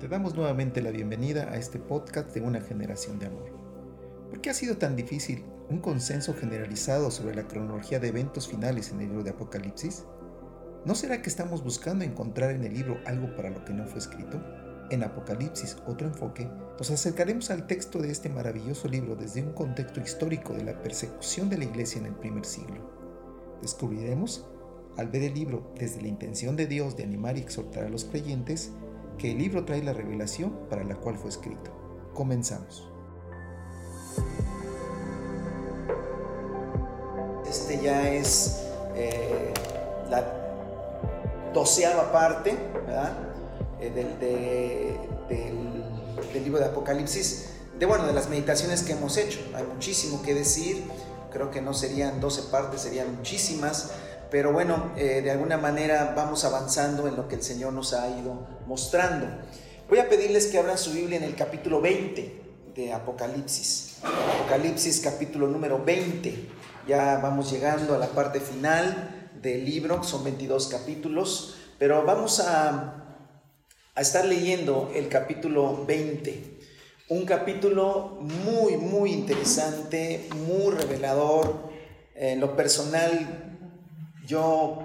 Te damos nuevamente la bienvenida a este podcast de una generación de amor. ¿Por qué ha sido tan difícil un consenso generalizado sobre la cronología de eventos finales en el libro de Apocalipsis? ¿No será que estamos buscando encontrar en el libro algo para lo que no fue escrito? En Apocalipsis, otro enfoque, nos acercaremos al texto de este maravilloso libro desde un contexto histórico de la persecución de la iglesia en el primer siglo. Descubriremos, al ver el libro desde la intención de Dios de animar y exhortar a los creyentes, que el libro trae la revelación para la cual fue escrito. Comenzamos. Este ya es eh, la doceava parte eh, del, del libro de Apocalipsis, de, bueno, de las meditaciones que hemos hecho. Hay muchísimo que decir, creo que no serían 12 partes, serían muchísimas pero bueno, eh, de alguna manera vamos avanzando en lo que el Señor nos ha ido mostrando. Voy a pedirles que abran su Biblia en el capítulo 20 de Apocalipsis. Apocalipsis capítulo número 20. Ya vamos llegando a la parte final del libro, son 22 capítulos, pero vamos a, a estar leyendo el capítulo 20. Un capítulo muy, muy interesante, muy revelador. En lo personal, yo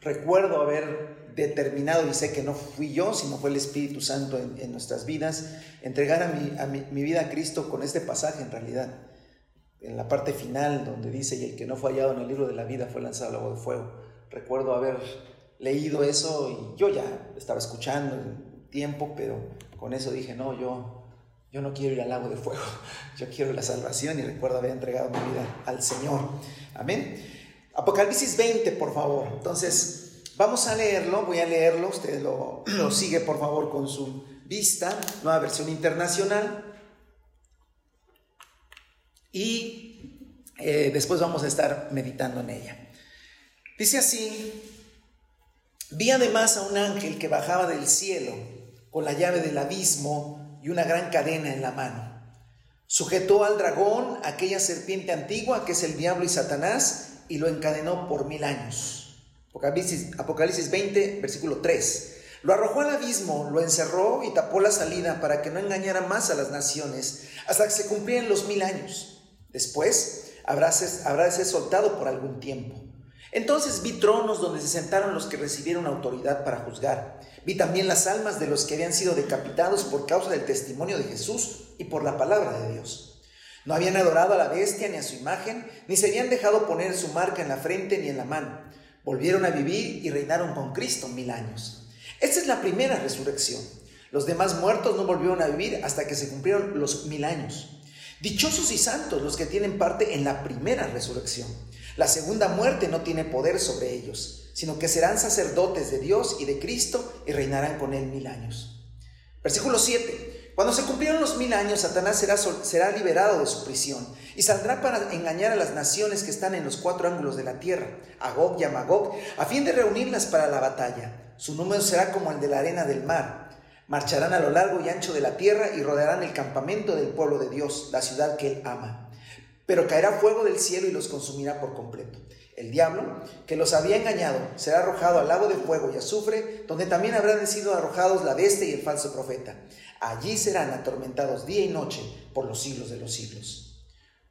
recuerdo haber determinado, y sé que no fui yo, sino fue el Espíritu Santo en, nuestras vidas, entregar a, mi, vida a Cristo con este pasaje en realidad. En la parte final donde dice, y el que no fue hallado en el libro de la vida fue lanzado al lago de fuego. Recuerdo haber leído eso y yo ya estaba escuchando el tiempo, pero con eso dije, no, yo, yo no quiero ir al lago de fuego, yo quiero la salvación y recuerdo haber entregado mi vida al Señor. Amén. Apocalipsis 20, por favor. Entonces, vamos a leerlo, voy a leerlo, usted lo, sigue por favor con su vista, nueva versión internacional. Y eh, después vamos a estar meditando en ella. Dice así, vi además a un ángel que bajaba del cielo con la llave del abismo y una gran cadena en la mano. Sujetó al dragón, aquella serpiente antigua que es el diablo y Satanás, y lo encadenó por mil años. Apocalipsis, Apocalipsis 20, versículo 3. Lo arrojó al abismo, lo encerró y tapó la salida para que no engañara más a las naciones hasta que se cumplieran los mil años. Después habrá, de ser soltado por algún tiempo. Entonces vi tronos donde se sentaron los que recibieron autoridad para juzgar. Vi también las almas de los que habían sido decapitados por causa del testimonio de Jesús y por la palabra de Dios. No habían adorado a la bestia ni a su imagen, ni se habían dejado poner su marca en la frente ni en la mano. Volvieron a vivir y reinaron con Cristo mil años. Esta es la primera resurrección. Los demás muertos no volvieron a vivir hasta que se cumplieron los mil años. Dichosos y santos los que tienen parte en la primera resurrección. La segunda muerte no tiene poder sobre ellos, sino que serán sacerdotes de Dios y de Cristo y reinarán con él mil años. Versículo 7. Cuando se cumplieron los mil años, Satanás será, liberado de su prisión y saldrá para engañar a las naciones que están en los cuatro ángulos de la tierra, a Gog y a Magog, a fin de reunirlas para la batalla. Su número será como el de la arena del mar. Marcharán a lo largo y ancho de la tierra y rodearán el campamento del pueblo de Dios, la ciudad que él ama. Pero caerá fuego del cielo y los consumirá por completo. El diablo, que los había engañado, será arrojado al lago de fuego y azufre, donde también habrán sido arrojados la bestia y el falso profeta. Allí serán atormentados día y noche por los siglos de los siglos.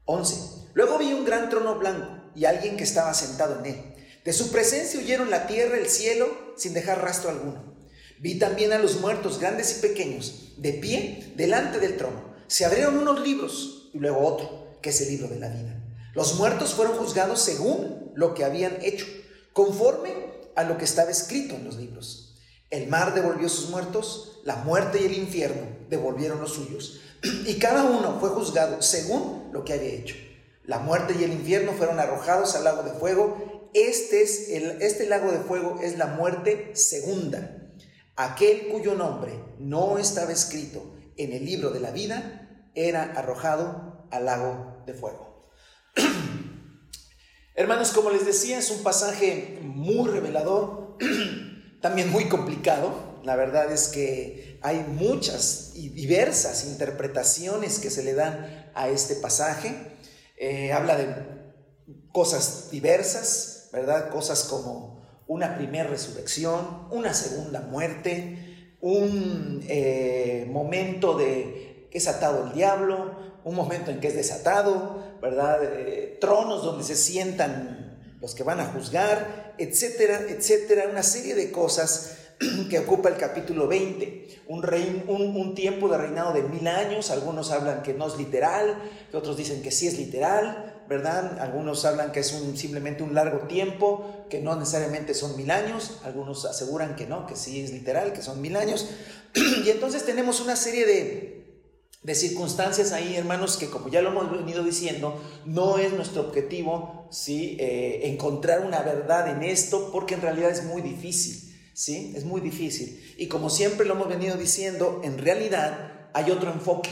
11. Luego vi un gran trono blanco y alguien que estaba sentado en él. De su presencia huyeron la tierra, el cielo, sin dejar rastro alguno. Vi también a los muertos, grandes y pequeños, de pie delante del trono. Se abrieron unos libros y luego otro, que es el libro de la vida. Los muertos fueron juzgados según lo que habían hecho, conforme a lo que estaba escrito en los libros. El mar devolvió sus muertos, la muerte y el infierno devolvieron los suyos, y cada uno fue juzgado según lo que había hecho. La muerte y el infierno fueron arrojados al lago de fuego. Este, es el, este lago de fuego es la muerte segunda. Aquel cuyo nombre no estaba escrito en el libro de la vida era arrojado al lago de fuego. Hermanos, como les decía, es un pasaje muy revelador, también muy complicado. La verdad es que hay muchas y diversas interpretaciones que se le dan a este pasaje. Eh, habla de cosas diversas, ¿verdad? Cosas como una primera resurrección, una segunda muerte, un eh, momento de que es atado el diablo, un momento en que es desatado, ¿verdad? Eh, tronos donde se sientan los que van a juzgar, etcétera, etcétera, una serie de cosas que ocupa el capítulo 20, un, un, tiempo de reinado de mil años, algunos hablan que no es literal, que otros dicen que sí es literal, ¿verdad? Algunos hablan que es simplemente un largo tiempo, que no necesariamente son mil años, algunos aseguran que no, que sí es literal, que son mil años, y entonces tenemos una serie de, de circunstancias ahí, hermanos, que como ya lo hemos venido diciendo, no es nuestro objetivo, ¿sí? Eh, encontrar una verdad en esto, porque en realidad es muy difícil. ¿sí? Es muy difícil. Y como siempre lo hemos venido diciendo, en realidad hay otro enfoque,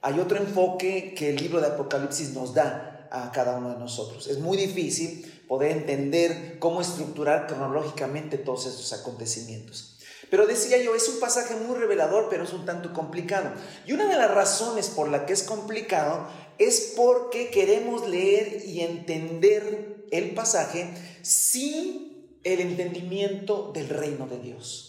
hay otro enfoque que el libro de Apocalipsis nos da a cada uno de nosotros. Es muy difícil poder entender cómo estructurar cronológicamente todos estos acontecimientos. Pero decía yo, es un pasaje muy revelador, pero es un tanto complicado. Y una de las razones por la que es complicado es porque queremos leer y entender el pasaje sin el entendimiento del reino de Dios.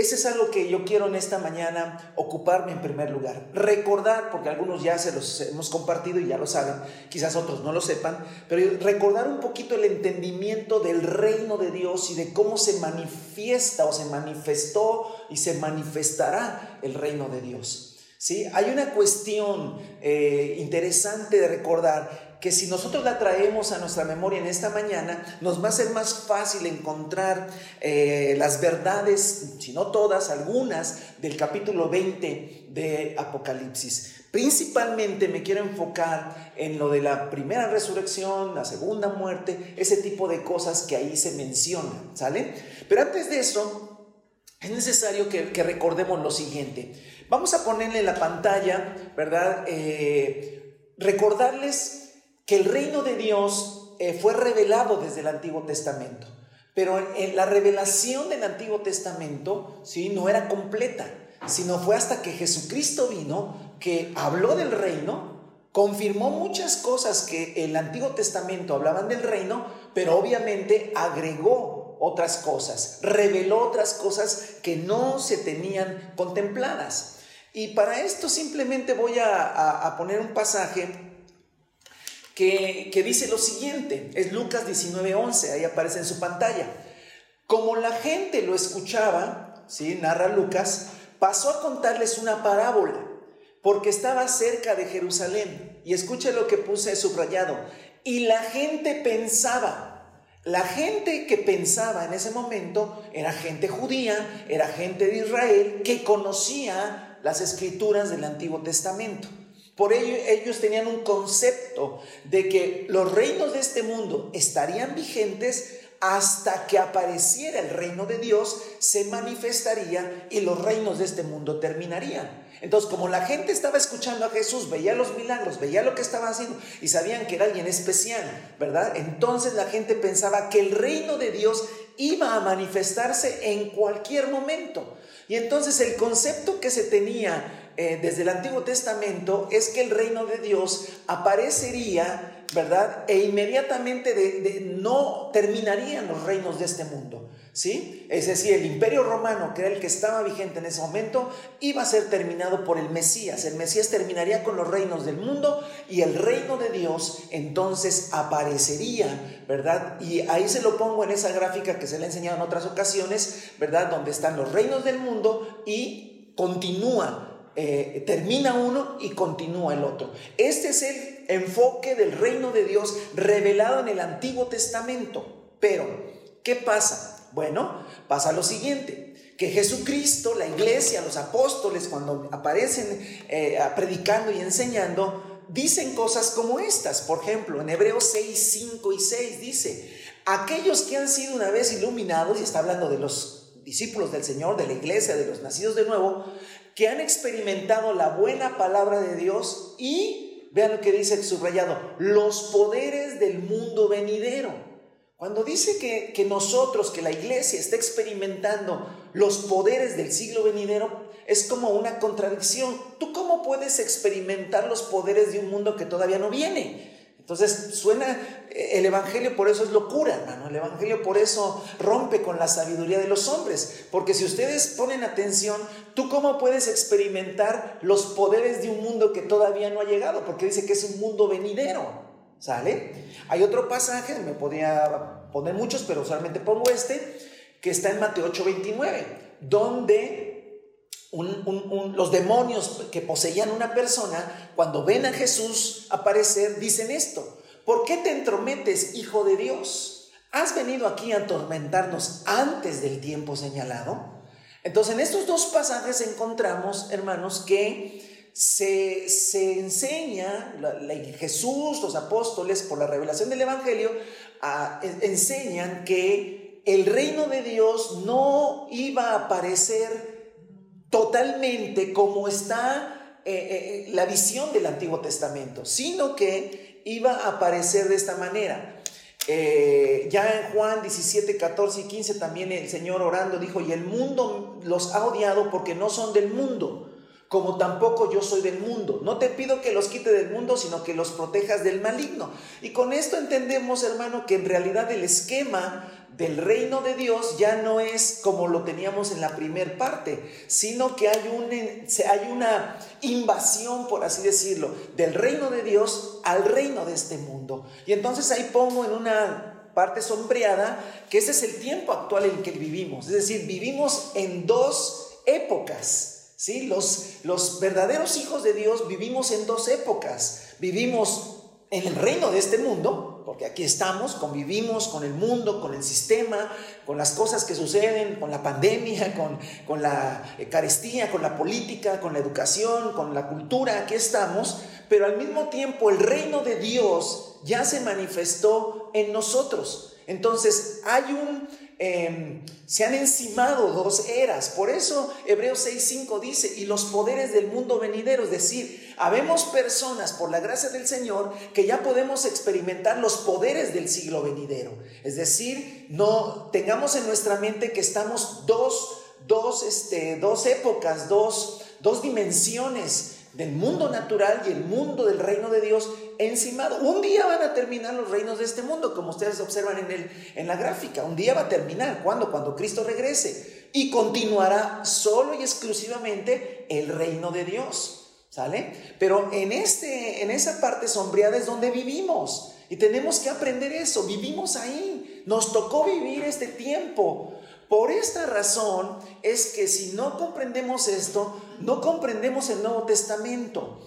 Ese es algo que yo quiero en esta mañana ocuparme en primer lugar. Recordar, porque algunos ya se los hemos compartido y ya lo saben, quizás otros no lo sepan, pero recordar un poquito el entendimiento del reino de Dios y de cómo se manifiesta o se manifestó y se manifestará el reino de Dios. ¿Sí? Hay una cuestión eh, interesante de recordar que si nosotros la traemos a nuestra memoria en esta mañana, nos va a ser más fácil encontrar eh, las verdades, si no todas, algunas del capítulo 20 de Apocalipsis. Principalmente me quiero enfocar en lo de la primera resurrección, la segunda muerte, ese tipo de cosas que ahí se mencionan, ¿sale? Pero antes de eso, es necesario que, recordemos lo siguiente. Vamos a ponerle en la pantalla, ¿verdad? Eh, recordarles que el reino de Dios eh, fue revelado desde el Antiguo Testamento. Pero en, la revelación del Antiguo Testamento ¿sí? no era completa, sino fue hasta que Jesucristo vino, que habló del reino, confirmó muchas cosas que el Antiguo Testamento hablaban del reino, pero obviamente agregó otras cosas, reveló otras cosas que no se tenían contempladas. Y para esto simplemente voy a, a poner un pasaje que, dice lo siguiente, es Lucas 19:11, ahí aparece en su pantalla. Como la gente lo escuchaba, ¿sí? narra Lucas, pasó a contarles una parábola, porque estaba cerca de Jerusalén. Y escuche lo que puse subrayado. Y la gente pensaba, la gente que pensaba en ese momento era gente judía, era gente de Israel que conocía las escrituras del Antiguo Testamento. Por ello ellos tenían un concepto de que los reinos de este mundo estarían vigentes hasta que apareciera el reino de Dios, se manifestaría y los reinos de este mundo terminarían. Entonces, como la gente estaba escuchando a Jesús, veía los milagros, veía lo que estaba haciendo y sabían que era alguien especial, ¿verdad? Entonces la gente pensaba que el reino de Dios iba a manifestarse en cualquier momento. Y entonces el concepto que se tenía eh, desde el Antiguo Testamento es que el reino de Dios aparecería, ¿verdad? E inmediatamente no terminarían los reinos de este mundo, ¿sí? Es decir, el imperio romano, que era el que estaba vigente en ese momento, iba a ser terminado por el Mesías. El Mesías terminaría con los reinos del mundo y el reino de Dios entonces aparecería, ¿verdad? Y ahí se lo pongo en esa gráfica que se le ha enseñado en otras ocasiones, ¿verdad? Donde están los reinos del mundo y continúa eh, termina uno y continúa el otro. Este es el enfoque del reino de Dios revelado en el Antiguo Testamento. Pero, ¿qué pasa? Bueno, pasa lo siguiente, que Jesucristo, la iglesia, los apóstoles, cuando aparecen eh, predicando y enseñando, dicen cosas como estas. Por ejemplo, en Hebreos 6, 5 y 6 dice, aquellos que han sido una vez iluminados, y está hablando de los discípulos del Señor, de la iglesia, de los nacidos de nuevo, que han experimentado la buena palabra de Dios y, vean lo que dice subrayado, los poderes del mundo venidero. Cuando dice que, que nosotros, que la iglesia está experimentando los poderes del siglo venidero, es como una contradicción. ¿Tú cómo puedes experimentar los poderes de un mundo que todavía no viene? Entonces suena, eh, el Evangelio por eso es locura, hermano. El Evangelio por eso rompe con la sabiduría de los hombres. Porque si ustedes ponen atención, ¿tú cómo puedes experimentar los poderes de un mundo que todavía no ha llegado? Porque dice que es un mundo venidero. ¿Sale? Hay otro pasaje, me podría poner muchos, pero solamente pongo este, que está en Mateo 8:29, donde los demonios que poseían una persona, cuando ven a Jesús aparecer, dicen esto, ¿por qué te entrometes, hijo de Dios? ¿Has venido aquí a atormentarnos antes del tiempo señalado? Entonces, en estos dos pasajes encontramos, hermanos, que se, enseña, Jesús, los apóstoles, por la revelación del Evangelio, enseñan que el reino de Dios no iba a aparecer totalmente como está eh, eh, eh, la visión del Antiguo Testamento, sino que iba a aparecer de esta manera. ya en Juan 17, 14 y 15 también el Señor orando dijo, y el mundo los ha odiado porque no son del mundo como tampoco yo soy del mundo. No te pido que los quite del mundo, sino que los protejas del maligno. Y con esto entendemos, hermano, que en realidad el esquema del reino de Dios ya no es como lo teníamos en la primer parte, sino que hay, un, hay una invasión, por así decirlo, del reino de Dios al reino de este mundo. Y entonces ahí pongo en una parte sombreada que ese es el tiempo actual en que vivimos. Es decir, vivimos en dos épocas. ¿Sí? Los, los verdaderos hijos de Dios vivimos en dos épocas. Vivimos en el reino de este mundo, porque aquí estamos, convivimos con el mundo, con el sistema, con las cosas que suceden, con la pandemia, con, con la carestía, con la política, con la educación, con la cultura, aquí estamos, pero al mismo tiempo el reino de Dios ya se manifestó en nosotros. Entonces hay un, Em, se han encimado dos eras. Por eso Hebreos 6.5 dice, y los poderes del mundo venidero, es decir, habemos personas por la gracia del Señor que ya podemos experimentar los poderes del siglo venidero. Es decir, no tengamos en nuestra mente que estamos dos, dos, este, dos épocas, dos, dos dimensiones del mundo natural y el mundo del reino de Dios encimado. Un día van a terminar los reinos de este mundo, como ustedes observan en, el, en la gráfica. Un día va a terminar. ¿Cuándo? Cuando Cristo regrese. Y continuará solo y exclusivamente el reino de Dios. ¿Sale? Pero en, este, en esa parte sombreada es donde vivimos. Y tenemos que aprender eso. Vivimos ahí. Nos tocó vivir este tiempo. Por esta razón es que si no comprendemos esto, no comprendemos el Nuevo Testamento.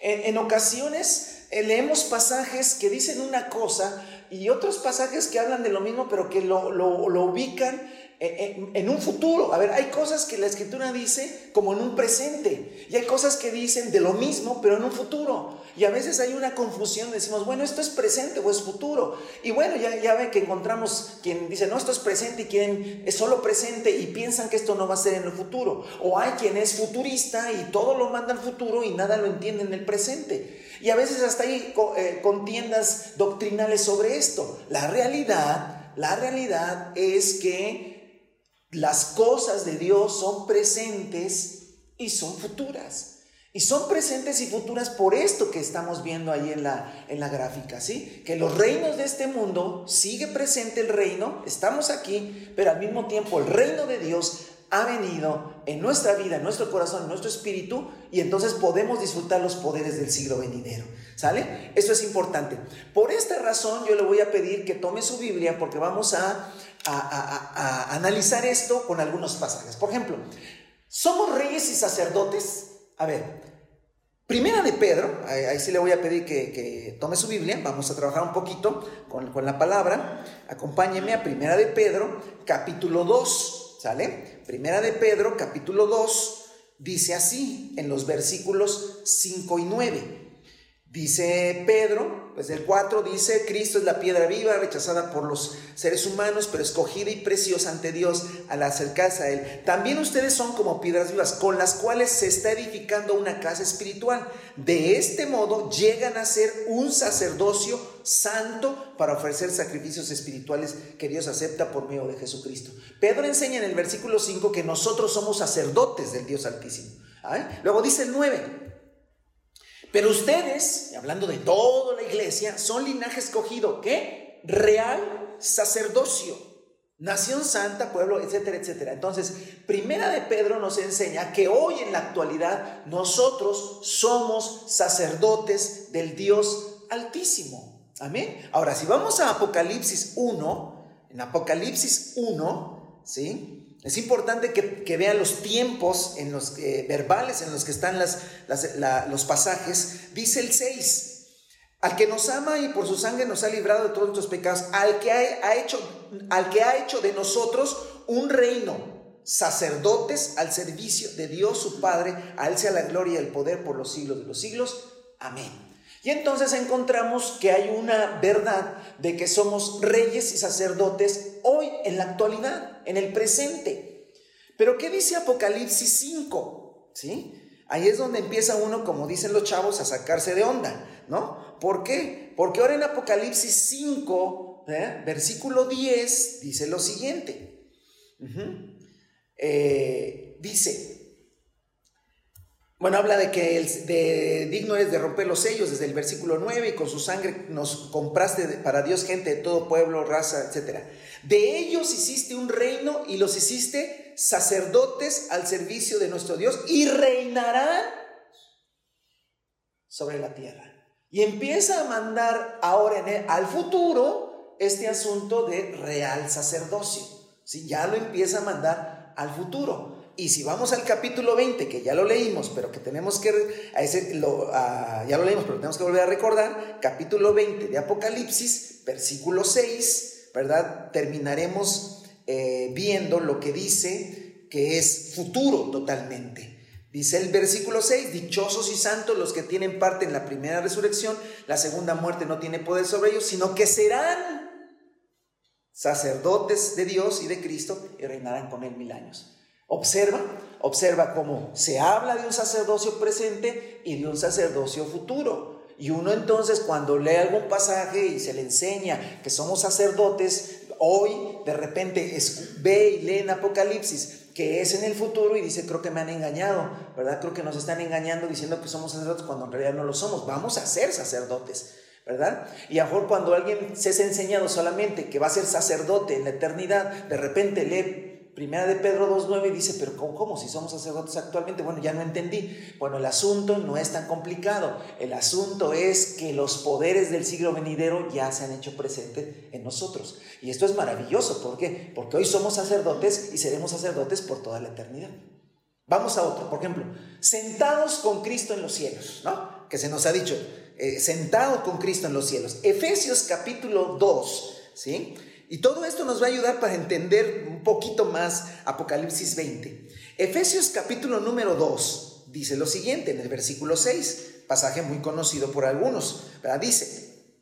En, ocasiones eh, leemos pasajes que dicen una cosa y otros pasajes que hablan de lo mismo, pero que lo, lo ubican en, un futuro. A ver, hay cosas que la escritura dice como en un presente y hay cosas que dicen de lo mismo, pero en un futuro. Y a veces hay una confusión, decimos, bueno, esto es presente o es futuro. Y bueno, ya, ya ve que encontramos quien dice, no, esto es presente y quien es solo presente y piensan que esto no va a ser en el futuro. O hay quien es futurista y todo lo manda al futuro y nada lo entiende en el presente. Y a veces hasta hay eh, contiendas doctrinales sobre esto. La realidad, la realidad es que las cosas de Dios son presentes y son futuras. Y son presentes y futuras por esto que estamos viendo ahí en la, en la gráfica, ¿sí? Que los reinos de este mundo, sigue presente el reino, estamos aquí, pero al mismo tiempo el reino de Dios ha venido en nuestra vida, en nuestro corazón, en nuestro espíritu, y entonces podemos disfrutar los poderes del siglo venidero. ¿Sale? Eso es importante. Por esta razón yo le voy a pedir que tome su Biblia porque vamos a a, analizar esto con algunos pasajes. Por ejemplo, ¿somos reyes y sacerdotes? A ver, Primera de Pedro, ahí, sí le voy a pedir que, tome su Biblia, vamos a trabajar un poquito con, con, la palabra. Acompáñeme a Primera de Pedro, capítulo 2, ¿sale? Primera de Pedro, capítulo 2, dice así en los versículos 5 y 9. Dice Pedro, pues el 4 dice, Cristo es la piedra viva, rechazada por los seres humanos, pero escogida y preciosa ante Dios al acercarse a Él. También ustedes son como piedras vivas, con las cuales se está edificando una casa espiritual. De este modo llegan a ser un sacerdocio santo para ofrecer sacrificios espirituales que Dios acepta por medio de Jesucristo. Pedro enseña en el versículo 5 que nosotros somos sacerdotes del Dios Altísimo. Luego dice el 9. Pero ustedes, hablando de toda la iglesia, son linaje escogido, ¿qué? Real sacerdocio, nación santa, pueblo, etcétera, etcétera. Entonces, primera de Pedro nos enseña que hoy en la actualidad nosotros somos sacerdotes del Dios altísimo. Amén. Ahora, si vamos a Apocalipsis 1, en Apocalipsis 1, ¿sí? Es importante que, vean los tiempos en los verbales en los que están las, los pasajes. Dice el 6, al que nos ama y por su sangre nos ha librado de todos nuestros pecados, al que ha, hecho, al que ha hecho de nosotros un reino, sacerdotes al servicio de Dios su Padre, a Él sea la gloria y el poder por los siglos de los siglos. Amén. Y entonces encontramos que hay una verdad de que somos reyes y sacerdotes hoy, en la actualidad, en el presente. Pero ¿qué dice Apocalipsis 5? ¿Sí? Ahí es donde empieza uno, como dicen los chavos, a sacarse de onda, ¿no? ¿Por qué? Porque ahora en Apocalipsis 5, ¿eh? versículo 10, dice lo siguiente. Eh, dice, bueno, habla de que el, de, digno es de romper los sellos desde el versículo 9 y con su sangre nos compraste para Dios gente de todo pueblo, raza, etc. De ellos hiciste un reino y los hiciste sacerdotes al servicio de nuestro Dios y reinarán sobre la tierra. Y empieza a mandar ahora en al futuro este asunto de real sacerdocio. ¿sí? Ya lo empieza a mandar al futuro. Y si vamos al capítulo 20, que ya lo leímos, pero que tenemos que, ya lo leímos, pero tenemos que volver a recordar, capítulo 20 de Apocalipsis, versículo 6, ¿verdad? Terminaremos eh, viendo lo que dice que es futuro totalmente. Dice el versículo 6, dichosos y santos los que tienen parte en la primera resurrección, la segunda muerte no tiene poder sobre ellos, sino que serán sacerdotes de Dios y de Cristo y reinarán con él mil años. Observa, observa cómo se habla de un sacerdocio presente y de un sacerdocio futuro. Y uno entonces cuando lee algún pasaje y se le enseña que somos sacerdotes, hoy de repente ve y lee en Apocalipsis que es en el futuro y dice, creo que me han engañado, ¿verdad? Creo que nos están engañando diciendo que somos sacerdotes cuando en realidad no lo somos. Vamos a ser sacerdotes, ¿verdad? Y a lo cuando alguien se ha enseñado solamente que va a ser sacerdote en la eternidad, de repente lee Primera de Pedro 2.9 dice, pero ¿cómo, Si somos sacerdotes actualmente, bueno, ya no entendí. Bueno, el asunto no es tan complicado. El asunto es que los poderes del siglo venidero ya se han hecho presentes en nosotros. Y esto es maravilloso. ¿Por qué? Porque hoy somos sacerdotes y seremos sacerdotes por toda la eternidad. Vamos a otro, por ejemplo, sentados con Cristo en los cielos, ¿no? Que se nos ha dicho, eh, sentados con Cristo en los cielos. Efesios capítulo 2, ¿sí? Y todo esto nos va a ayudar para entender un poquito más Apocalipsis 20. Efesios capítulo número 2 dice lo siguiente en el versículo 6, pasaje muy conocido por algunos, ¿verdad? Dice,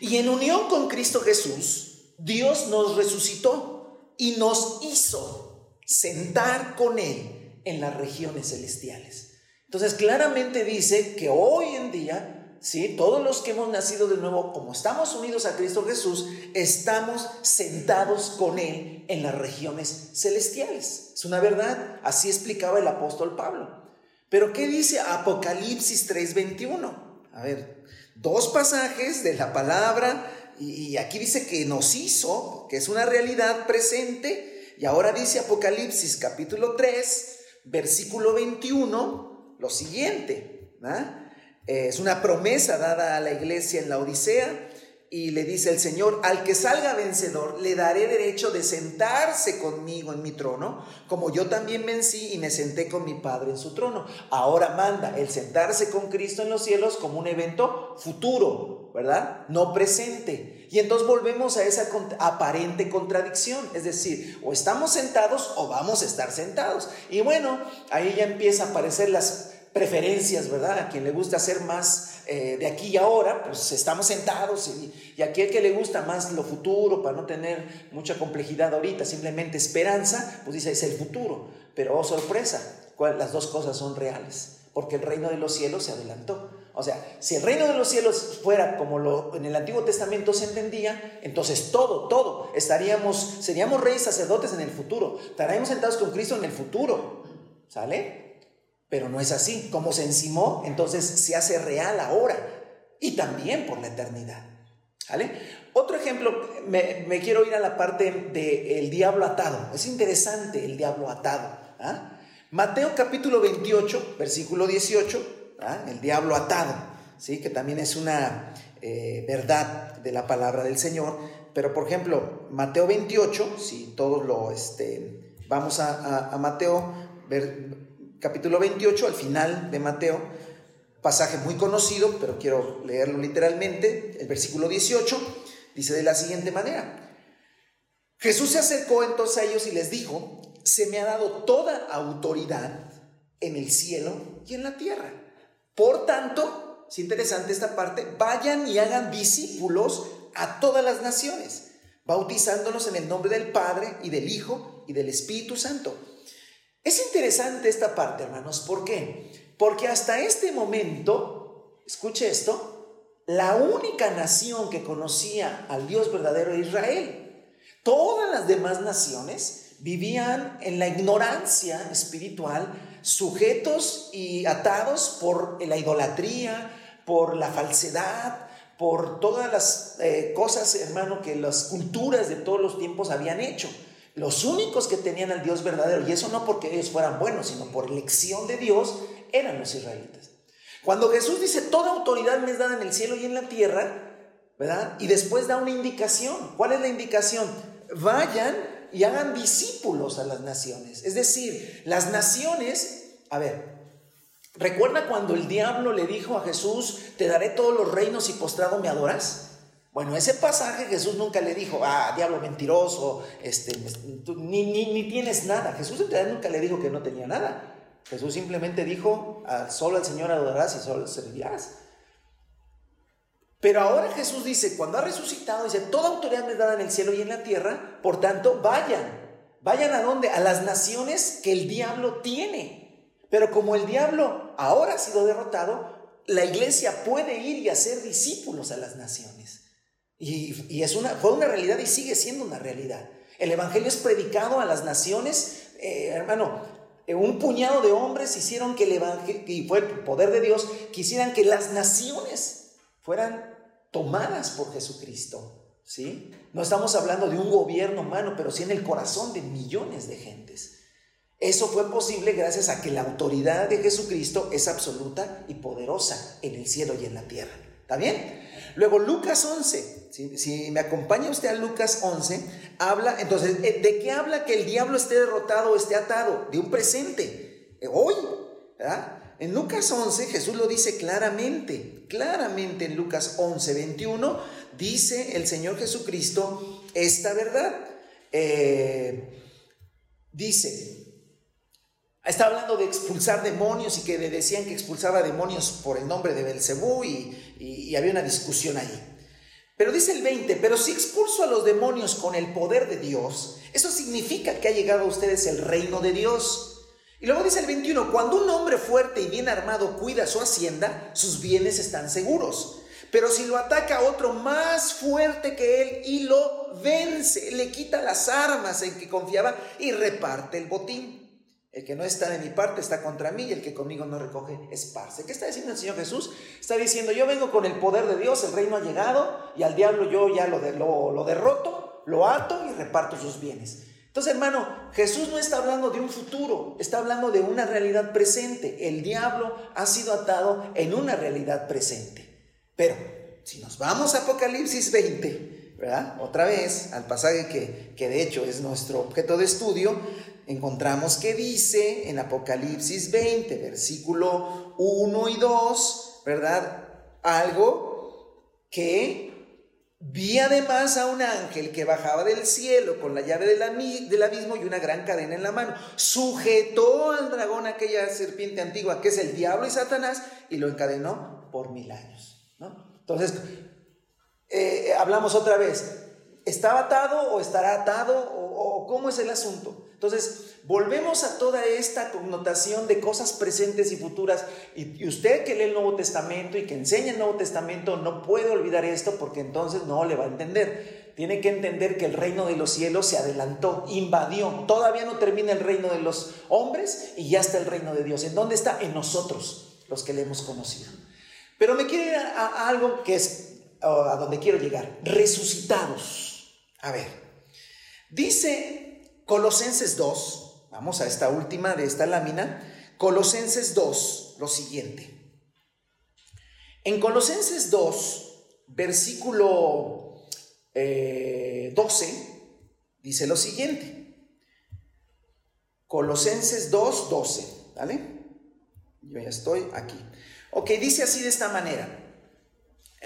y en unión con Cristo Jesús, Dios nos resucitó y nos hizo sentar con Él en las regiones celestiales. Entonces claramente dice que hoy en día ¿sí? Todos los que hemos nacido de nuevo, como estamos unidos a Cristo Jesús, estamos sentados con Él en las regiones celestiales. Es una verdad, así explicaba el apóstol Pablo. Pero ¿qué dice Apocalipsis 3:21? A ver, dos pasajes de la palabra y aquí dice que nos hizo, que es una realidad presente, y ahora dice Apocalipsis capítulo 3, versículo 21, lo siguiente, ¿verdad? Eh, es una promesa dada a la iglesia en la Odisea y le dice el Señor, al que salga vencedor, le daré derecho de sentarse conmigo en mi trono, como yo también vencí y me senté con mi Padre en su trono. Ahora manda el sentarse con Cristo en los cielos como un evento futuro, ¿verdad? No presente. Y entonces volvemos a esa aparente contradicción, es decir, o estamos sentados o vamos a estar sentados. Y bueno, ahí ya empieza a aparecer las preferencias, ¿verdad? A quien le gusta hacer más eh, de aquí y ahora, pues estamos sentados y, y a aquel que le gusta más lo futuro, para no tener mucha complejidad ahorita, simplemente esperanza, pues dice, es el futuro. Pero, oh sorpresa, las dos cosas son reales, porque el reino de los cielos se adelantó. O sea, si el reino de los cielos fuera como lo en el Antiguo Testamento se entendía, entonces todo, todo, estaríamos, seríamos reyes sacerdotes en el futuro, estaríamos sentados con Cristo en el futuro, ¿sale? Pero no es así. Como se encimó, entonces se hace real ahora y también por la eternidad. ¿Vale? Otro ejemplo, me, quiero ir a la parte del diablo atado. Es interesante el diablo atado. ¿ah? Mateo capítulo 28, versículo 18, ¿ah? el diablo atado, ¿sí? que también es una eh, verdad de la palabra del Señor. Pero por ejemplo, Mateo 28, si todos lo este, vamos a, a Mateo, ver, capítulo 28, al final de Mateo, pasaje muy conocido, pero quiero leerlo literalmente, el versículo 18, dice de la siguiente manera. Jesús se acercó entonces a ellos y les dijo, se me ha dado toda autoridad en el cielo y en la tierra. Por tanto, es interesante esta parte, vayan y hagan discípulos a todas las naciones, bautizándolos en el nombre del Padre y del Hijo y del Espíritu Santo es interesante esta parte, hermanos. ¿Por qué? Porque hasta este momento, escuche esto, la única nación que conocía al Dios verdadero era Israel. Todas las demás naciones vivían en la ignorancia espiritual, sujetos y atados por la idolatría, por la falsedad, por todas las eh, cosas, hermano, que las culturas de todos los tiempos habían hecho. Los únicos que tenían al Dios verdadero, y eso no porque ellos fueran buenos, sino por elección de Dios, eran los israelitas. Cuando Jesús dice, toda autoridad me es dada en el cielo y en la tierra, ¿verdad? Y después da una indicación. ¿Cuál es la indicación? Vayan y hagan discípulos a las naciones. Es decir, las naciones, a ver, ¿recuerda cuando el diablo le dijo a Jesús, te daré todos los reinos y postrado me adoras? Bueno, ese pasaje Jesús nunca le dijo, ah, diablo mentiroso, este, ni, ni, tienes nada. Jesús en realidad nunca le dijo que no tenía nada. Jesús simplemente dijo, ah, solo al Señor adorarás y solo servirás. Pero ahora Jesús dice, cuando ha resucitado, dice, toda autoridad me es dada en el cielo y en la tierra, por tanto, vayan. ¿Vayan a dónde? A las naciones que el diablo tiene. Pero como el diablo ahora ha sido derrotado, la iglesia puede ir y hacer discípulos a las naciones. Y, es una, fue una realidad y sigue siendo una realidad. El Evangelio es predicado a las naciones, eh, hermano, eh, un puñado de hombres hicieron que el Evangelio, y fue el poder de Dios, quisieran que las naciones fueran tomadas por Jesucristo. ¿Sí? No estamos hablando de un gobierno humano, pero sí en el corazón de millones de gentes. Eso fue posible gracias a que la autoridad de Jesucristo es absoluta y poderosa en el cielo y en la tierra. ¿Está bien? Luego Lucas 11, si, me acompaña usted a Lucas 11, habla, entonces, eh, ¿de qué habla que el diablo esté derrotado o esté atado? De un presente, eh, hoy, ¿verdad? En Lucas 11 Jesús lo dice claramente, claramente en Lucas 11, 21, dice el Señor Jesucristo esta verdad. Eh, dice, Está hablando de expulsar demonios y que le decían que expulsaba demonios por el nombre de Belcebú y, y, había una discusión ahí. Pero dice el 20, pero si expulso a los demonios con el poder de Dios, eso significa que ha llegado a ustedes el reino de Dios. Y luego dice el 21, cuando un hombre fuerte y bien armado cuida su hacienda, sus bienes están seguros. Pero si lo ataca otro más fuerte que él y lo vence, le quita las armas en que confiaba y reparte el botín. El que no está de mi parte está contra mí y el que conmigo no recoge esparce. ¿Qué está diciendo el Señor Jesús? Está diciendo, yo vengo con el poder de Dios, el reino ha llegado y al diablo yo ya lo, lo, derroto, lo ato y reparto sus bienes. Entonces, hermano, Jesús no está hablando de un futuro, está hablando de una realidad presente. El diablo ha sido atado en una realidad presente. Pero, si nos vamos a Apocalipsis 20, ¿verdad? Otra vez, al pasaje que, que de hecho es nuestro objeto de estudio, encontramos que dice en Apocalipsis 20, versículo 1 y 2, ¿verdad? Algo que vi además a un ángel que bajaba del cielo con la llave del, abismo y una gran cadena en la mano. Sujetó al dragón, aquella serpiente antigua que es el diablo y Satanás, y lo encadenó por mil años. ¿no? Entonces, eh, hablamos otra vez. ¿Estaba atado o estará atado o cómo es el asunto? Entonces, volvemos a toda esta connotación de cosas presentes y futuras. Y, usted que lee el Nuevo Testamento y que enseña el Nuevo Testamento no puede olvidar esto porque entonces no le va a entender. tiene que entender que el reino de los cielos se adelantó, invadió. Todavía no termina el reino de los hombres y ya está el reino de Dios. ¿En dónde está? En nosotros, los que le hemos conocido. Pero me quiero ir a, algo que es a donde quiero llegar. Resucitados. A ver, dice Colosenses 2, vamos a esta última de esta lámina, Colosenses 2, lo siguiente. En Colosenses 2, versículo 12, eh, dice lo siguiente. Colosenses 2, 12, ¿vale? Yo ya estoy aquí. Ok, dice así de esta manera.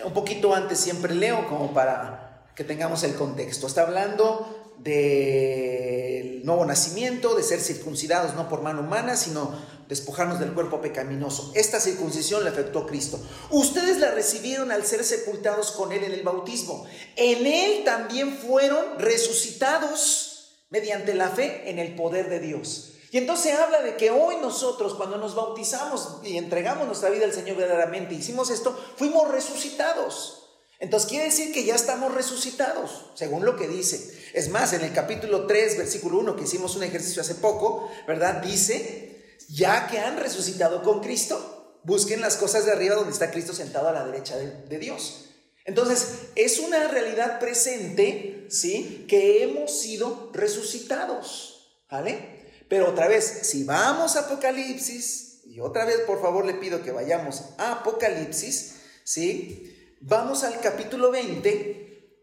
Un poquito antes siempre leo como para que tengamos el contexto. Está hablando del nuevo nacimiento, de ser circuncidados no por mano humana, sino despojarnos del cuerpo pecaminoso. Esta circuncisión le afectó a Cristo. Ustedes la recibieron al ser sepultados con Él en el bautismo. En Él también fueron resucitados mediante la fe en el poder de Dios. Y entonces habla de que hoy nosotros, cuando nos bautizamos y entregamos nuestra vida al Señor verdaderamente, hicimos esto, fuimos resucitados. Entonces quiere decir que ya estamos resucitados, según lo que dice. Es más, en el capítulo 3, versículo 1, que hicimos un ejercicio hace poco, ¿verdad? Dice ya que han resucitado con Cristo, busquen las cosas de arriba donde está Cristo sentado a la derecha de, Dios. Entonces, es una realidad presente, ¿sí? Que hemos sido resucitados, ¿vale? Pero otra vez, si vamos a Apocalipsis, y otra vez por favor le pido que vayamos a Apocalipsis, ¿sí? Vamos al capítulo 20,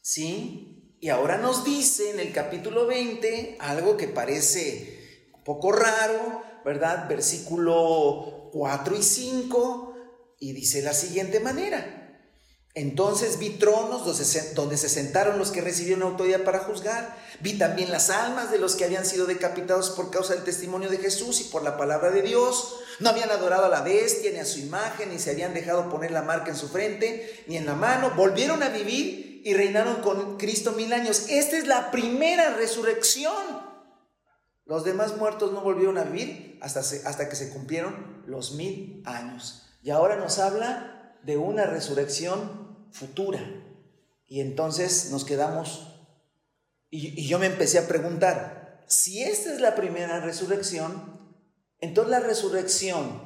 ¿sí? Y ahora nos dice en el capítulo 20 algo que parece un poco raro, ¿verdad? Versículo 4 y 5, y dice la siguiente manera. Entonces vi tronos donde se sentaron los que recibieron autoridad para juzgar. Vi también las almas de los que habían sido decapitados por causa del testimonio de Jesús y por la palabra de Dios. No habían adorado a la bestia ni a su imagen, ni se habían dejado poner la marca en su frente, ni en la mano. Volvieron a vivir y reinaron con Cristo mil años. Esta es la primera resurrección. Los demás muertos no volvieron a vivir hasta, hasta que se cumplieron los mil años. Y ahora nos habla de una resurrección futura. Y entonces nos quedamos, y, yo me empecé a preguntar, si esta es la primera resurrección, entonces la resurrección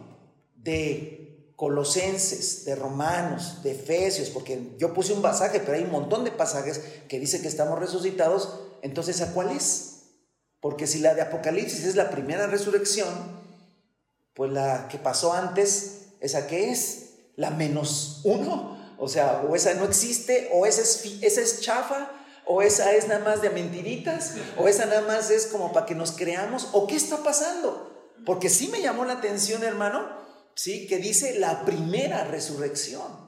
de Colosenses, de Romanos, de Efesios, porque yo puse un pasaje, pero hay un montón de pasajes que dice que estamos resucitados, entonces ¿a cuál es? Porque si la de Apocalipsis es la primera resurrección, pues la que pasó antes, ¿esa qué es? La menos uno. O sea, o esa no existe, o esa es, esa es chafa, o esa es nada más de mentiritas, o esa nada más es como para que nos creamos, o qué está pasando. Porque sí me llamó la atención, hermano, sí, que dice la primera resurrección.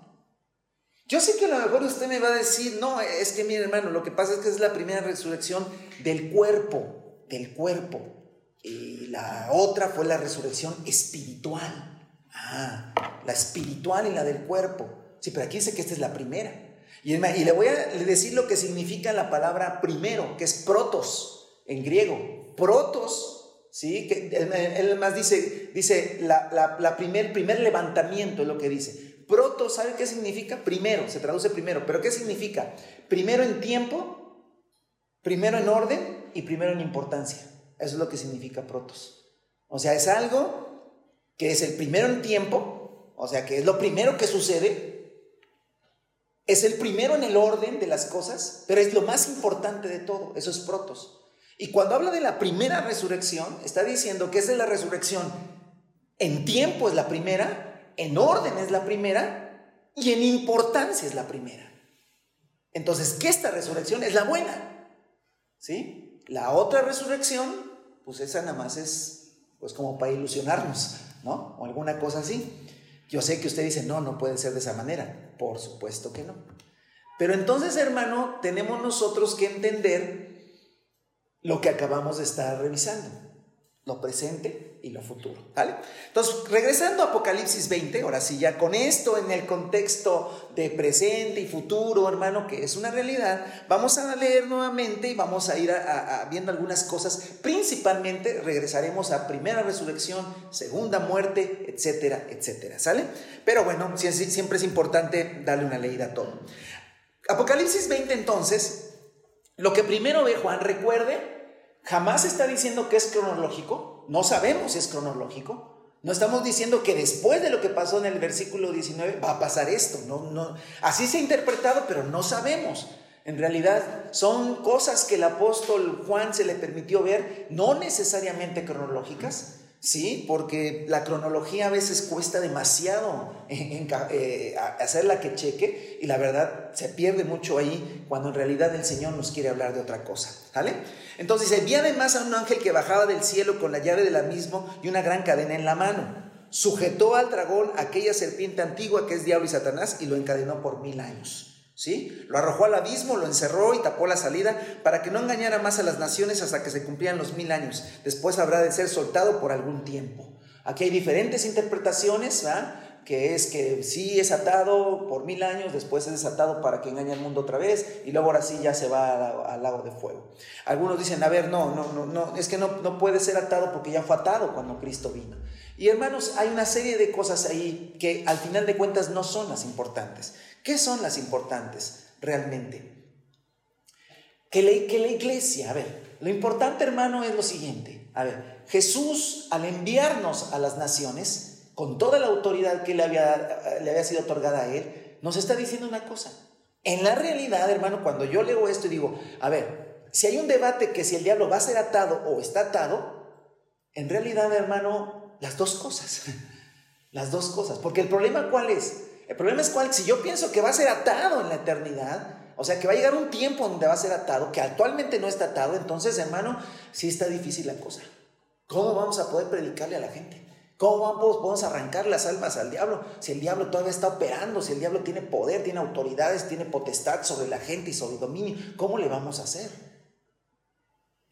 Yo sé que a lo mejor usted me va a decir, no, es que mi hermano, lo que pasa es que es la primera resurrección del cuerpo del cuerpo. Y la otra fue la resurrección espiritual. Ah, la espiritual y la del cuerpo. Sí, pero aquí dice que esta es la primera. Y, le voy a decir lo que significa la palabra primero, que es protos en griego. Protos, ¿sí? Que él, más dice, dice la, primer, primer levantamiento es lo que dice. Protos, ¿sabe qué significa? Primero, se traduce primero. ¿Pero qué significa? Primero en tiempo, primero en orden y primero en importancia. Eso es lo que significa protos. O sea, es algo que es el primero en tiempo, o sea, que es lo primero que sucede, es el primero en el orden de las cosas, pero es lo más importante de todo, eso es protos. Y cuando habla de la primera resurrección, está diciendo que es la resurrección en tiempo es la primera, en orden es la primera y en importancia es la primera. Entonces, que esta resurrección es la buena. ¿Sí? La otra resurrección, pues esa nada más es pues como para ilusionarnos, ¿no? O alguna cosa así. Yo sé que usted dice, no, no puede ser de esa manera. Por supuesto que no. Pero entonces, hermano, tenemos nosotros que entender lo que acabamos de estar revisando, lo presente y lo futuro. ¿vale? Entonces, regresando a Apocalipsis 20, ahora sí, ya con esto en el contexto de presente y futuro, hermano, que es una realidad, vamos a leer nuevamente y vamos a ir viendo algunas cosas. Principalmente regresaremos a primera resurrección, segunda muerte, etcétera, etcétera. ¿Sale? Pero bueno, siempre es importante darle una leída a todo. Apocalipsis 20 entonces, lo que primero ve Juan, recuerde, jamás está diciendo que es cronológico, no sabemos si es cronológico, no estamos diciendo que después de lo que pasó en el versículo 19 va a pasar esto, no, no, así se ha interpretado, pero no sabemos. En realidad son cosas que el apóstol Juan se le permitió ver, no necesariamente cronológicas, ¿sí? Porque la cronología a veces cuesta demasiado en, eh, hacerla que cheque y la verdad se pierde mucho ahí cuando en realidad el Señor nos quiere hablar de otra cosa, ¿vale? Entonces dice, vi además a un ángel que bajaba del cielo con la llave del abismo y una gran cadena en la mano. Sujetó al dragón, aquella serpiente antigua que es diablo y Satanás, y lo encadenó por mil años. Lo arrojó al abismo, lo encerró y tapó la salida para que no engañara más a las naciones hasta que se cumplieran los mil años. Después habrá de ser soltado por algún tiempo. Aquí hay diferentes interpretaciones, ¿verdad? que es que sí es atado por mil años, después es desatado para que engañe al mundo otra vez y luego ahora sí ya se va al, lago de fuego. Algunos dicen, a ver, no, no, no, no, es que no, no puede ser atado porque ya fue atado cuando Cristo vino. Y hermanos, hay una serie de cosas ahí que al final de cuentas no son las importantes. ¿Qué son las importantes realmente? Que la, que la iglesia, a ver, lo importante hermano es lo siguiente. A ver, Jesús al enviarnos a las naciones, con toda la autoridad que le había, le había sido otorgada a él, nos está diciendo una cosa. En la realidad, hermano, cuando yo leo esto y digo, a ver, si hay un debate que si el diablo va a ser atado o está atado, en realidad, hermano, las dos cosas. Las dos cosas. Porque el problema cuál es? El problema es cuál, si yo pienso que va a ser atado en la eternidad, o sea, que va a llegar un tiempo donde va a ser atado, que actualmente no está atado, entonces, hermano, sí está difícil la cosa. ¿Cómo vamos a poder predicarle a la gente? ¿Cómo vamos, podemos arrancar las almas al diablo? Si el diablo todavía está operando, si el diablo tiene poder, tiene autoridades, tiene potestad sobre la gente y sobre dominio, ¿cómo le vamos a hacer?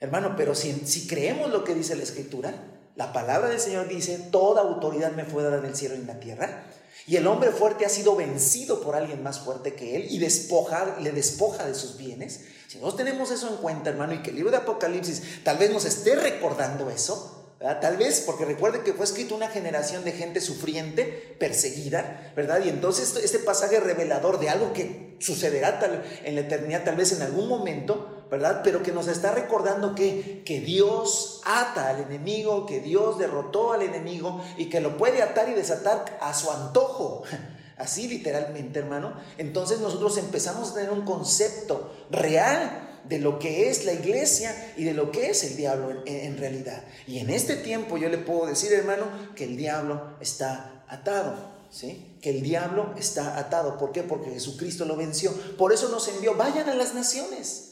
Hermano, pero si, si creemos lo que dice la Escritura, la palabra del Señor dice, toda autoridad me fue dada en el cielo y en la tierra. Y el hombre fuerte ha sido vencido por alguien más fuerte que él y despoja, le despoja de sus bienes. Si nosotros tenemos eso en cuenta, hermano, y que el libro de Apocalipsis tal vez nos esté recordando eso, Tal vez porque recuerde que fue escrito una generación de gente sufriente, perseguida, ¿verdad? Y entonces este pasaje revelador de algo que sucederá en la eternidad, tal vez en algún momento, ¿verdad? Pero que nos está recordando que, que Dios ata al enemigo, que Dios derrotó al enemigo y que lo puede atar y desatar a su antojo. Así literalmente, hermano. Entonces nosotros empezamos a tener un concepto real de lo que es la iglesia y de lo que es el diablo en, realidad. Y en este tiempo yo le puedo decir, hermano, que el diablo está atado. ¿Sí? Que el diablo está atado. ¿Por qué? Porque Jesucristo lo venció. Por eso nos envió, vayan a las naciones.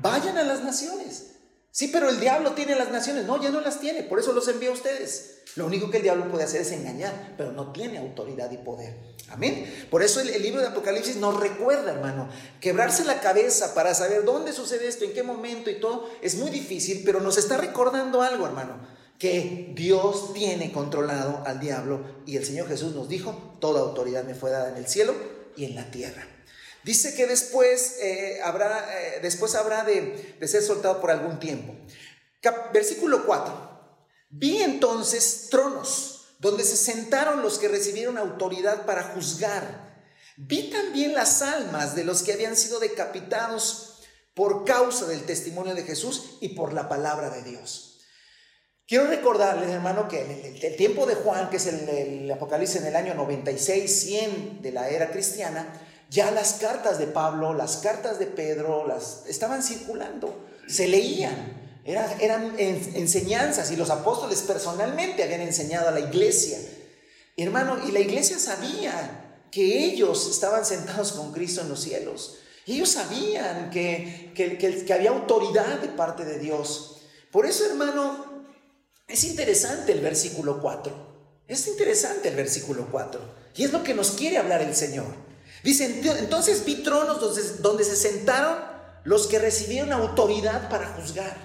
Vayan a las naciones. Sí, pero el diablo tiene las naciones. No, ya no las tiene. Por eso los envió a ustedes. Lo único que el diablo puede hacer es engañar, pero no tiene autoridad y poder. Amén. Por eso el, libro de Apocalipsis nos recuerda, hermano, quebrarse la cabeza para saber dónde sucede esto, en qué momento y todo, es muy difícil, pero nos está recordando algo, hermano, que Dios tiene controlado al diablo y el Señor Jesús nos dijo, toda autoridad me fue dada en el cielo y en la tierra. Dice que después, eh, habrá, eh, después habrá de, de ser soltado por algún tiempo. versículo 4. Vi entonces tronos donde se sentaron los que recibieron autoridad para juzgar. Vi también las almas de los que habían sido decapitados por causa del testimonio de Jesús y por la palabra de Dios. Quiero recordarles, hermano, que en el, tiempo de Juan, que es el, el, Apocalipsis en el año 96, 100 de la era cristiana, ya las cartas de Pablo, las cartas de Pedro, las estaban circulando, se leían eran enseñanzas y los apóstoles personalmente habían enseñado a la iglesia. Hermano, y la iglesia sabía que ellos estaban sentados con Cristo en los cielos. ellos sabían que, que, que, había autoridad de parte de Dios. Por eso, hermano, es interesante el versículo 4. Es interesante el versículo 4. Y es lo que nos quiere hablar el Señor. Dice, entonces vi tronos donde, donde se sentaron los que recibieron autoridad para juzgar.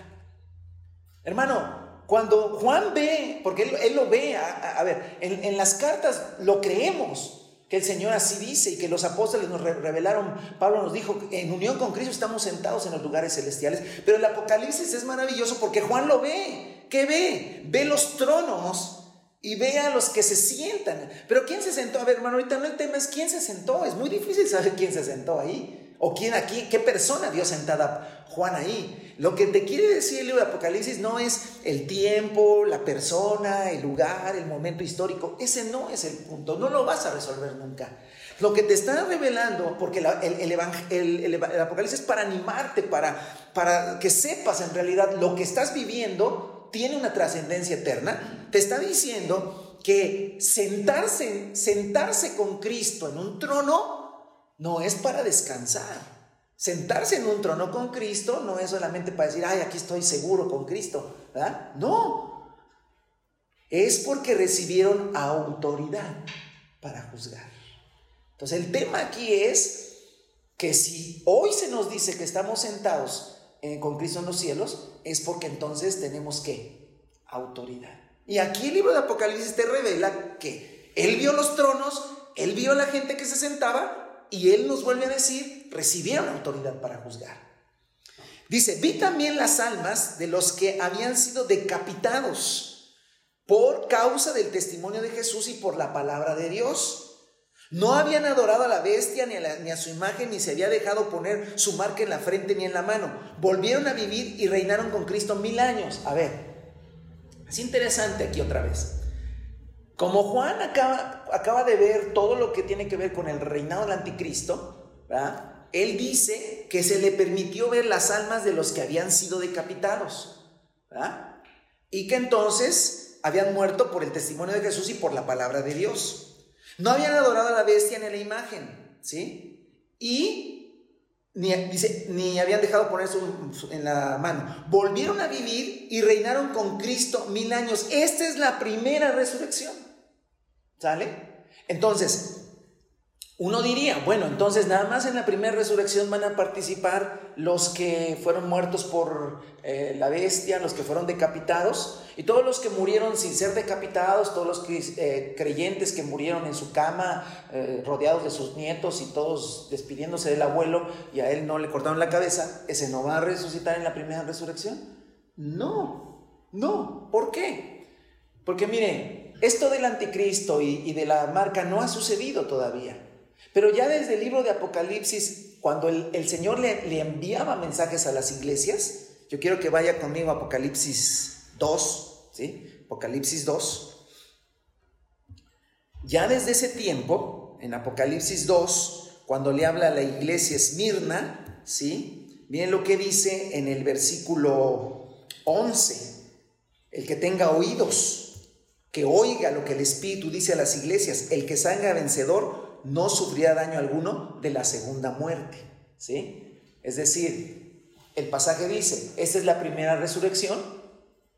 Hermano, cuando Juan ve, porque él, lo ve, a, ver, en, las cartas lo creemos, que el Señor así dice y que los apóstoles nos revelaron, Pablo nos dijo, en unión con Cristo estamos sentados en los lugares celestiales, pero el Apocalipsis es maravilloso porque Juan lo ve, ¿qué ve? Ve los tronos y ve a los que se sientan. Pero ¿quién se sentó? A ver, hermano, ahorita no el tema es quién se sentó, es muy difícil saber quién se sentó ahí. ¿O quién aquí, qué persona vio sentada Juan ahí? Lo que te quiere decir el libro de Apocalipsis no es el tiempo, la persona, el lugar, el momento histórico. Ese no es el punto, no lo vas a resolver nunca. Lo que te está revelando, porque el, Apocalipsis es para animarte, para, para que sepas en realidad lo que estás viviendo tiene una trascendencia eterna, te está diciendo que sentarse, sentarse con Cristo en un trono no es para descansar. Sentarse en un trono con Cristo no es solamente para decir, ay, aquí estoy seguro con Cristo. ¿verdad? No. Es porque recibieron autoridad para juzgar. Entonces el tema aquí es que si hoy se nos dice que estamos sentados eh, con Cristo en los cielos, es porque entonces tenemos que autoridad. Y aquí el libro de Apocalipsis te revela que Él vio los tronos, Él vio a la gente que se sentaba y Él nos vuelve a decir, recibieron autoridad para juzgar. Dice, vi también las almas de los que habían sido decapitados por causa del testimonio de Jesús y por la palabra de Dios no habían adorado a la bestia ni a, su imagen, ni se había dejado poner su marca en la frente ni en la mano. Volvieron a vivir y reinaron con Cristo mil años. A ver, es interesante aquí otra vez. Como Juan acaba, de ver todo lo que tiene que ver con el reinado del anticristo, él dice que se le permitió ver las almas de los que habían sido decapitados. Y que entonces habían muerto por el testimonio de Jesús y por la palabra de Dios. No habían adorado a la bestia ni la imagen, ¿sí? Y ni, dice, ni habían dejado poner en la mano. Volvieron a vivir y reinaron con Cristo mil años. Esta es la primera resurrección. ¿Sale? Entonces, uno diría, bueno, entonces nada más en la primera resurrección van a participar los que fueron muertos por eh, la bestia, los que fueron decapitados, y todos los que murieron sin ser decapitados, todos los eh, creyentes que murieron en su cama, eh, rodeados de sus nietos y todos despidiéndose del abuelo y a él no le cortaron la cabeza, ¿ese no va a resucitar en la primera resurrección? No, no, ¿por qué? Porque mire, esto del anticristo y de la marca no ha sucedido todavía. Pero ya desde el libro de Apocalipsis, cuando el, Señor le, le, enviaba mensajes a las iglesias, yo quiero que vaya conmigo a Apocalipsis 2, ¿sí? Apocalipsis 2. Ya desde ese tiempo, en Apocalipsis 2, cuando le habla a la iglesia Esmirna, ¿sí? Miren lo que dice en el versículo 11. El que tenga oídos, que oiga lo que el Espíritu dice a las iglesias, el que salga vencedor, no sufrirá daño alguno de la segunda muerte. ¿sí? Es decir, el pasaje dice, esta es la primera resurrección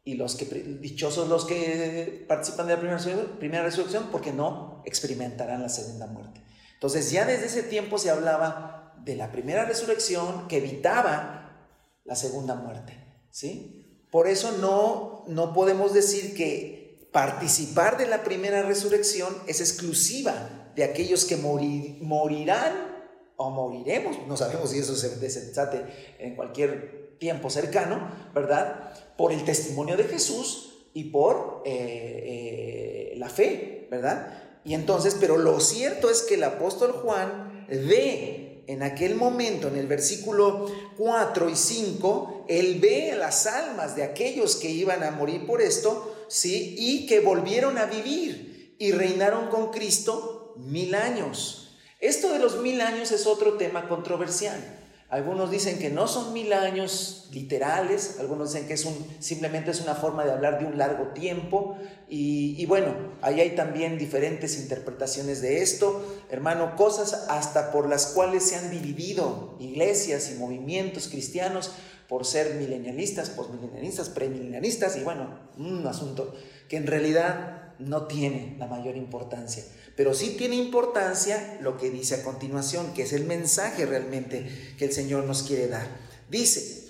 y los dichosos los que participan de la primera, primera resurrección porque no experimentarán la segunda muerte. Entonces ya desde ese tiempo se hablaba de la primera resurrección que evitaba la segunda muerte. ¿sí? Por eso no, no podemos decir que participar de la primera resurrección es exclusiva de aquellos que morirán o moriremos, no sabemos si eso se desate en cualquier tiempo cercano, ¿verdad? Por el testimonio de Jesús y por eh, eh, la fe, ¿verdad? Y entonces, pero lo cierto es que el apóstol Juan ve en aquel momento, en el versículo 4 y 5, él ve las almas de aquellos que iban a morir por esto, ¿sí? Y que volvieron a vivir y reinaron con Cristo mil años. Esto de los mil años es otro tema controversial. Algunos dicen que no son mil años literales, algunos dicen que es simplemente es una forma de hablar de un largo tiempo. Y, y, bueno, ahí hay también diferentes interpretaciones de esto. Hermano, cosas hasta por las cuales se han dividido iglesias y movimientos cristianos por ser milenialistas, postmilenialistas, premilenialistas y bueno, un asunto que en realidad no tiene la mayor importancia. Pero sí tiene importancia lo que dice a continuación, que es el mensaje realmente que el Señor nos quiere dar. Dice,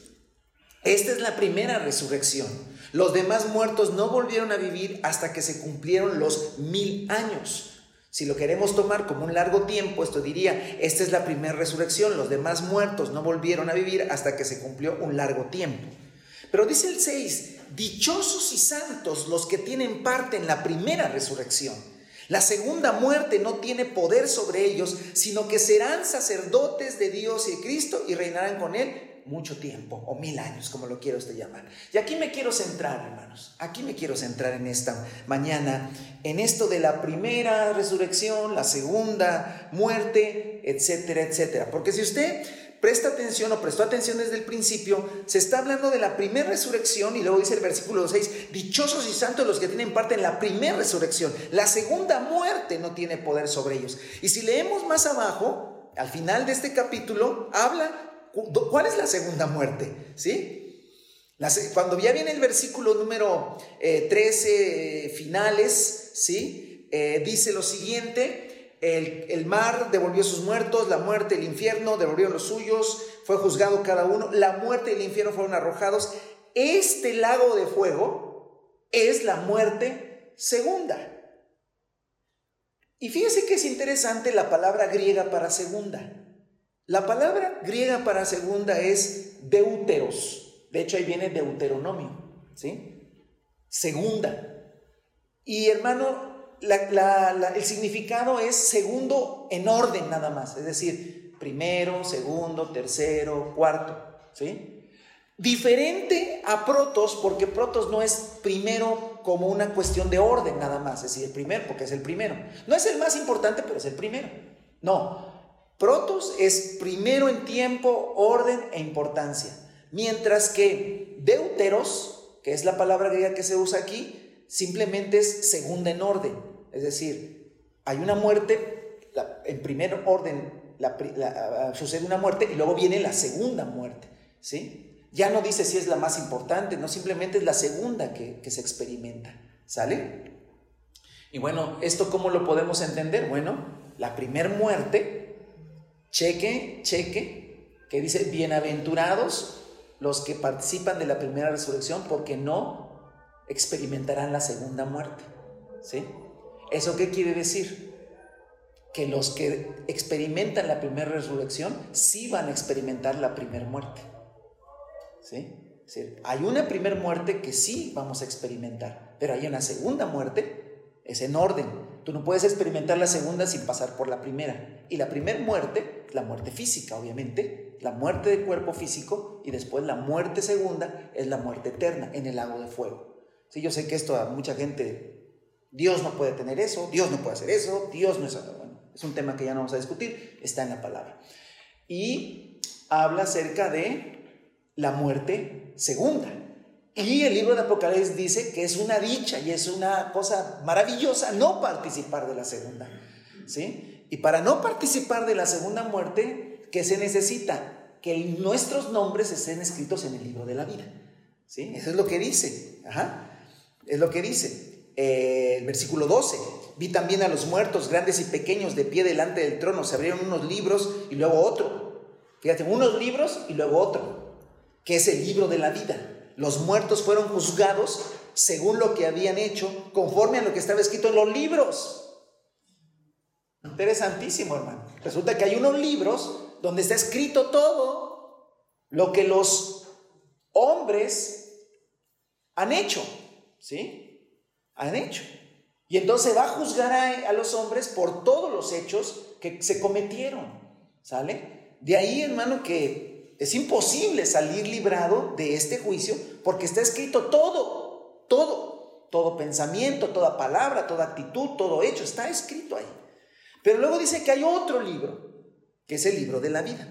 esta es la primera resurrección. Los demás muertos no volvieron a vivir hasta que se cumplieron los mil años. Si lo queremos tomar como un largo tiempo, esto diría, esta es la primera resurrección, los demás muertos no volvieron a vivir hasta que se cumplió un largo tiempo. Pero dice el 6, dichosos y santos los que tienen parte en la primera resurrección. La segunda muerte no tiene poder sobre ellos, sino que serán sacerdotes de Dios y Cristo y reinarán con Él mucho tiempo, o mil años, como lo quiera usted llamar. Y aquí me quiero centrar, hermanos, aquí me quiero centrar en esta mañana, en esto de la primera resurrección, la segunda muerte, etcétera, etcétera. Porque si usted presta atención o prestó atención desde el principio, se está hablando de la primera resurrección y luego dice el versículo 6, dichosos y santos los que tienen parte en la primera resurrección. La segunda muerte no tiene poder sobre ellos. Y si leemos más abajo, al final de este capítulo, habla cuál es la segunda muerte, ¿sí? cuando ya viene el versículo número 13 eh, finales, ¿sí? Eh, dice lo siguiente, el, mar devolvió sus muertos, la muerte, el infierno devolvió los suyos, fue juzgado cada uno, la muerte y el infierno fueron arrojados. Este lago de fuego es la muerte segunda. Y fíjese que es interesante la palabra griega para segunda. La palabra griega para segunda es deuteros. De hecho, ahí viene deuteronomio, ¿sí? Segunda. Y hermano, el significado es segundo en orden nada más, es decir, primero, segundo, tercero, cuarto, ¿sí? Diferente a protos, porque protos no es primero como una cuestión de orden nada más, es decir, el primero, porque es el primero. No es el más importante, pero es el primero. No, protos es primero en tiempo, orden e importancia. Mientras que deuteros, que es la palabra griega que se usa aquí, simplemente es segunda en orden. Es decir, hay una muerte, en primer orden ah, sucede una muerte y luego viene la segunda muerte. ¿sí? Ya no dice si es la más importante, no simplemente es la segunda que, se experimenta. ¿Sale? Y bueno, ¿esto cómo lo podemos entender? Bueno, la primer muerte, cheque, cheque, que dice, bienaventurados los que participan de la primera resurrección porque no experimentarán la segunda muerte. ¿Sí? ¿Eso qué quiere decir? Que los que experimentan la primera resurrección sí van a experimentar la primera muerte. ¿Sí? hay una primera muerte que sí vamos a experimentar, pero hay una segunda muerte, es en orden. Tú no puedes experimentar la segunda sin pasar por la primera. Y la primera muerte, la muerte física, obviamente, la muerte del cuerpo físico, y después la muerte segunda es la muerte eterna en el lago de fuego. Sí, yo sé que esto a mucha gente, Dios no puede tener eso, Dios no puede hacer eso, Dios no es... Bueno, es un tema que ya no vamos a discutir, está en la palabra. Y habla acerca de la muerte segunda. Y el libro de Apocalipsis dice que es una dicha y es una cosa maravillosa no participar de la segunda. ¿Sí? Y para no participar de la segunda muerte, ¿qué se necesita? Que nuestros nombres estén escritos en el libro de la vida. ¿Sí? Eso es lo que dice. Ajá. Es lo que dice eh, el versículo 12. Vi también a los muertos, grandes y pequeños, de pie delante del trono. Se abrieron unos libros y luego otro. Fíjate, unos libros y luego otro, que es el libro de la vida. Los muertos fueron juzgados según lo que habían hecho, conforme a lo que estaba escrito en los libros. Interesantísimo, hermano. Resulta que hay unos libros donde está escrito todo lo que los hombres han hecho. ¿Sí? Han hecho. Y entonces va a juzgar a, los hombres por todos los hechos que se cometieron. ¿Sale? De ahí, hermano, que es imposible salir librado de este juicio porque está escrito todo, todo, todo pensamiento, toda palabra, toda actitud, todo hecho, está escrito ahí. Pero luego dice que hay otro libro, que es el libro de la vida.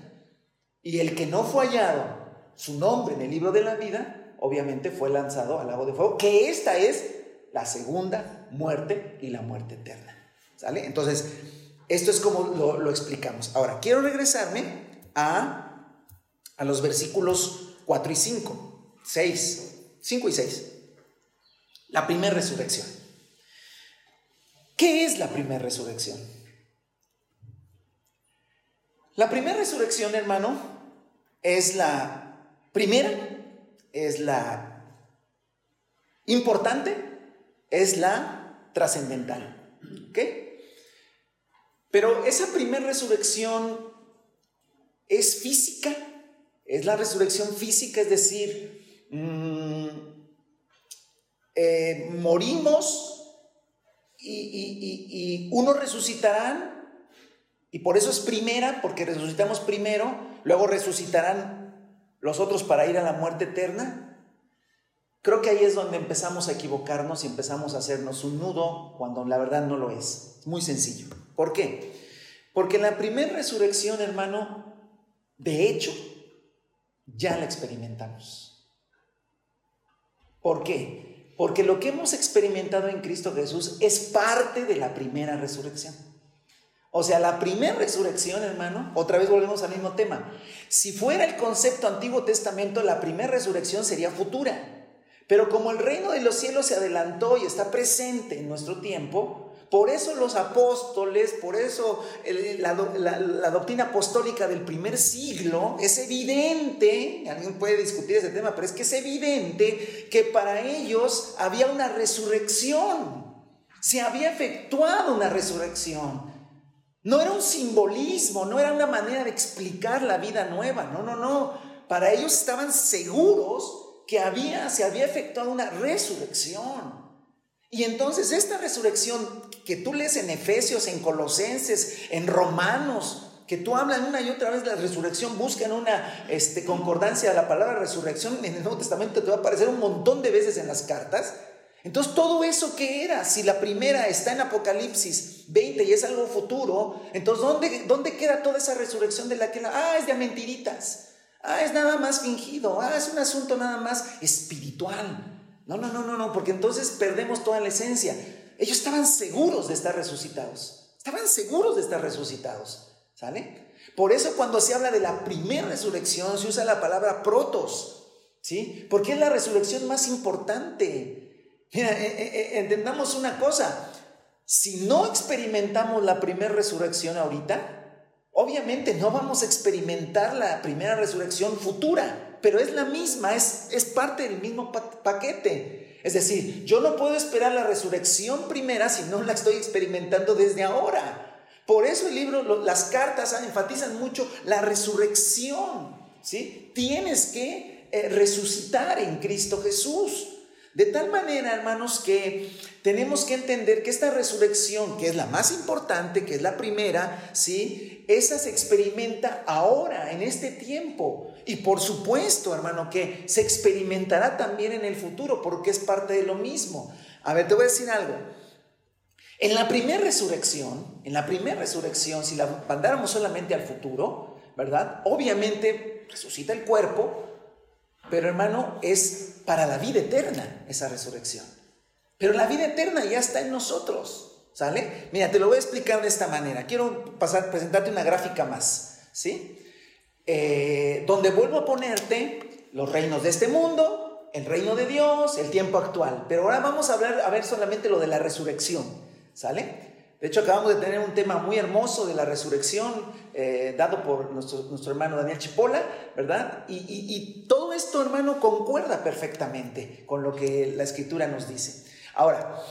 Y el que no fue hallado su nombre en el libro de la vida, obviamente fue lanzado al lago de fuego, que esta es la segunda muerte y la muerte eterna. ¿Sale? Entonces, esto es como lo, explicamos. Ahora, quiero regresarme a, a los versículos 4 y 5, 6, 5 y 6. La primera resurrección. ¿Qué es la primera resurrección? La primera resurrección, hermano, es la primera es la importante, es la trascendental. ¿Ok? Pero esa primera resurrección es física, es la resurrección física, es decir, mm, eh, morimos y, unos resucitarán, y por eso es primera, porque resucitamos primero, luego resucitarán los otros para ir a la muerte eterna. Creo que ahí es donde empezamos a equivocarnos y empezamos a hacernos un nudo cuando la verdad no lo es. Muy sencillo. ¿Por qué? Porque la primera resurrección, hermano, de hecho, ya la experimentamos. ¿Por qué? Porque lo que hemos experimentado en Cristo Jesús es parte de la primera resurrección. O sea, la primera resurrección, hermano, otra vez volvemos al mismo tema. Si fuera el concepto Antiguo Testamento, la primera resurrección sería futura. Pero como el reino de los cielos se adelantó y está presente en nuestro tiempo, por eso los apóstoles, por eso la, doctrina apostólica del primer siglo es evidente, alguien puede discutir ese tema, pero es que es evidente que para ellos había una resurrección, se había efectuado una resurrección. No era un simbolismo, no era una manera de explicar la vida nueva, no, no, no. Para ellos estaban seguros que había, se había efectuado una resurrección. Y entonces esta resurrección que tú lees en Efesios, en Colosenses, en Romanos, que tú hablas una y otra vez la resurrección, buscan una este, concordancia de la palabra resurrección, en el Nuevo Testamento te va a aparecer un montón de veces en las cartas. Entonces, todo eso que era, si la primera está en Apocalipsis 20 y es algo futuro, entonces, ¿dónde, dónde queda toda esa resurrección de la que la... Ah, es de mentiritas. Ah, es nada más fingido. Ah, es un asunto nada más espiritual. No, no, no, no, no, porque entonces perdemos toda la esencia. Ellos estaban seguros de estar resucitados. Estaban seguros de estar resucitados. ¿Sale? Por eso cuando se habla de la primera resurrección se usa la palabra protos. ¿Sí? Porque es la resurrección más importante. Eh, eh, eh, entendamos una cosa. Si no experimentamos la primera resurrección ahorita, obviamente no vamos a experimentar la primera resurrección futura pero es la misma, es, es parte del mismo paquete. Es decir, yo no puedo esperar la resurrección primera si no la estoy experimentando desde ahora. Por eso el libro, las cartas enfatizan mucho la resurrección. ¿sí? Tienes que eh, resucitar en Cristo Jesús. De tal manera, hermanos, que tenemos que entender que esta resurrección, que es la más importante, que es la primera, ¿sí? Esa se experimenta ahora, en este tiempo. Y por supuesto, hermano, que se experimentará también en el futuro, porque es parte de lo mismo. A ver, te voy a decir algo. En la primera resurrección, en la primera resurrección, si la mandáramos solamente al futuro, ¿verdad? Obviamente resucita el cuerpo, pero hermano, es para la vida eterna esa resurrección. Pero la vida eterna ya está en nosotros, ¿sale? Mira, te lo voy a explicar de esta manera. Quiero pasar, presentarte una gráfica más, ¿sí? Eh, donde vuelvo a ponerte los reinos de este mundo, el reino de Dios, el tiempo actual. Pero ahora vamos a hablar, a ver solamente lo de la resurrección, ¿sale? De hecho, acabamos de tener un tema muy hermoso de la resurrección, eh, dado por nuestro, hermano Daniel Chipola, ¿verdad? Y, todo esto, hermano, concuerda perfectamente con lo que la escritura nos dice. Ahora,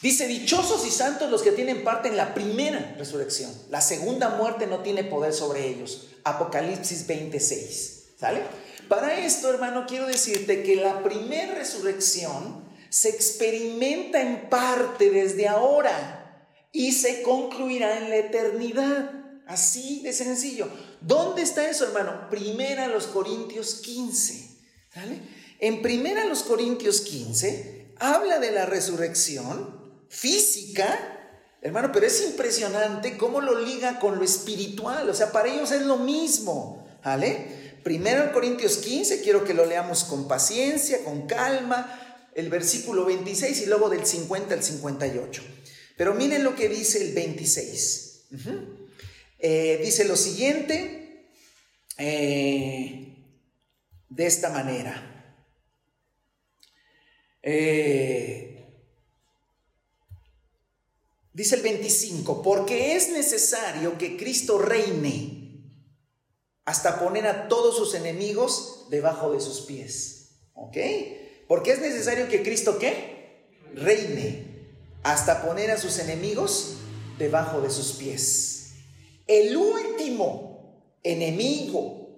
dice, dichosos y santos los que tienen parte en la primera resurrección. La segunda muerte no tiene poder sobre ellos. Apocalipsis 26, ¿sale? Para esto, hermano, quiero decirte que la primera resurrección se experimenta en parte desde ahora y se concluirá en la eternidad. Así de sencillo. ¿Dónde está eso, hermano? Primera los Corintios 15. ¿Sale? En Primera los Corintios 15 habla de la resurrección física, hermano, pero es impresionante cómo lo liga con lo espiritual. O sea, para ellos es lo mismo. ¿Vale? Primero Corintios 15, quiero que lo leamos con paciencia, con calma, el versículo 26 y luego del 50 al 58. Pero miren lo que dice el 26. Eh, dice lo siguiente eh, de esta manera. Eh, dice el 25, porque es necesario que Cristo reine hasta poner a todos sus enemigos debajo de sus pies. ¿Ok? Porque es necesario que Cristo qué? Reine hasta poner a sus enemigos debajo de sus pies. El último enemigo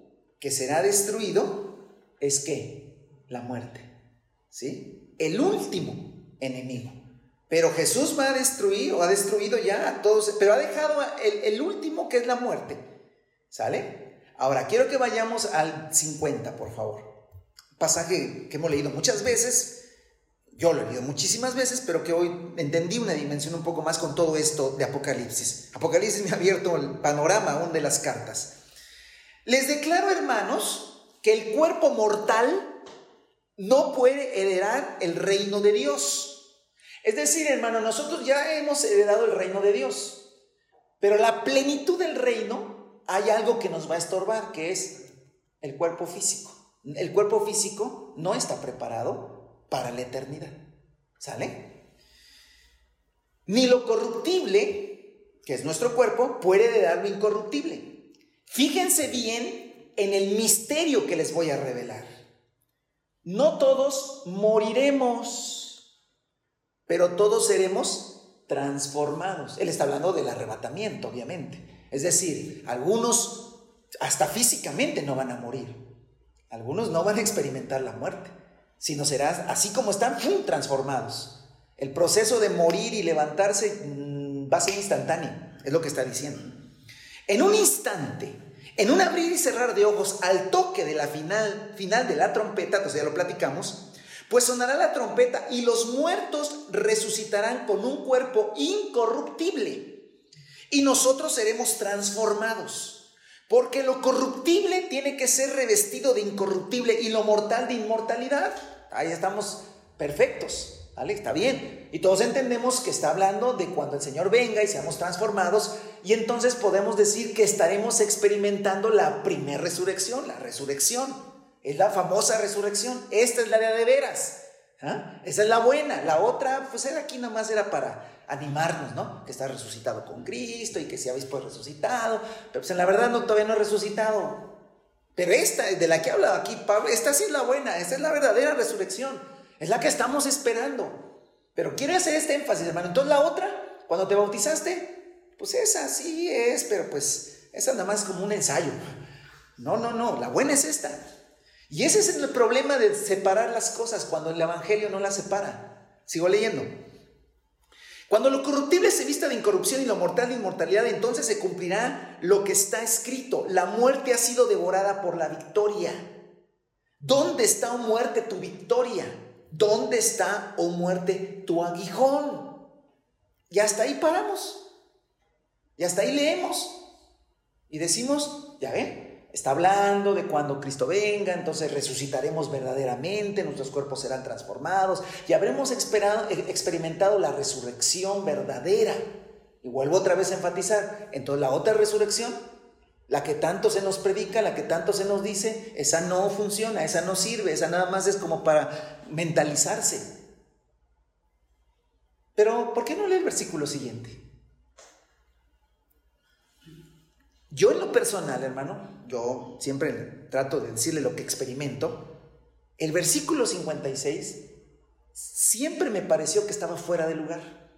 que será destruido es qué? La muerte. ¿Sí? El último enemigo. Pero Jesús va a destruir o ha destruido ya a todos, pero ha dejado el, el último que es la muerte. ¿Sale? Ahora, quiero que vayamos al 50, por favor. Pasaje que hemos leído muchas veces, yo lo he leído muchísimas veces, pero que hoy entendí una dimensión un poco más con todo esto de Apocalipsis. Apocalipsis me ha abierto el panorama aún de las cartas. Les declaro, hermanos, que el cuerpo mortal no puede heredar el reino de Dios. Es decir, hermano, nosotros ya hemos heredado el reino de Dios, pero la plenitud del reino hay algo que nos va a estorbar, que es el cuerpo físico. El cuerpo físico no está preparado para la eternidad. ¿Sale? Ni lo corruptible, que es nuestro cuerpo, puede dar lo incorruptible. Fíjense bien en el misterio que les voy a revelar. No todos moriremos, pero todos seremos transformados. Él está hablando del arrebatamiento, obviamente. Es decir, algunos hasta físicamente no van a morir. Algunos no van a experimentar la muerte sino serás así como están, transformados. El proceso de morir y levantarse mm, va a ser instantáneo, es lo que está diciendo. En un instante, en un abrir y cerrar de ojos al toque de la final, final de la trompeta, entonces ya lo platicamos, pues sonará la trompeta y los muertos resucitarán con un cuerpo incorruptible y nosotros seremos transformados. Porque lo corruptible tiene que ser revestido de incorruptible y lo mortal de inmortalidad. Ahí estamos perfectos, ¿vale? Está bien. Y todos entendemos que está hablando de cuando el Señor venga y seamos transformados y entonces podemos decir que estaremos experimentando la primera resurrección, la resurrección. Es la famosa resurrección. Esta es la de veras. ¿ah? Esa es la buena. La otra, pues era aquí nomás era para animarnos, ¿no? Que está resucitado con Cristo y que si habéis pues resucitado, pero pues en la verdad no, todavía no he resucitado. Pero esta, de la que habla aquí Pablo, esta sí es la buena, esta es la verdadera resurrección, es la que estamos esperando. Pero quiero hacer este énfasis, hermano. Entonces la otra, cuando te bautizaste, pues esa sí es, pero pues esa nada más como un ensayo. No, no, no, la buena es esta. Y ese es el problema de separar las cosas cuando el Evangelio no las separa. Sigo leyendo. Cuando lo corruptible se vista de incorrupción y lo mortal de inmortalidad, entonces se cumplirá lo que está escrito. La muerte ha sido devorada por la victoria. ¿Dónde está, oh muerte, tu victoria? ¿Dónde está, oh muerte, tu aguijón? Y hasta ahí paramos. Y hasta ahí leemos. Y decimos, ya ven, Está hablando de cuando Cristo venga, entonces resucitaremos verdaderamente, nuestros cuerpos serán transformados y habremos experimentado la resurrección verdadera. Y vuelvo otra vez a enfatizar, entonces la otra resurrección, la que tanto se nos predica, la que tanto se nos dice, esa no funciona, esa no sirve, esa nada más es como para mentalizarse. Pero, ¿por qué no lee el versículo siguiente? Yo en lo personal, hermano, yo siempre trato de decirle lo que experimento. El versículo 56 siempre me pareció que estaba fuera de lugar.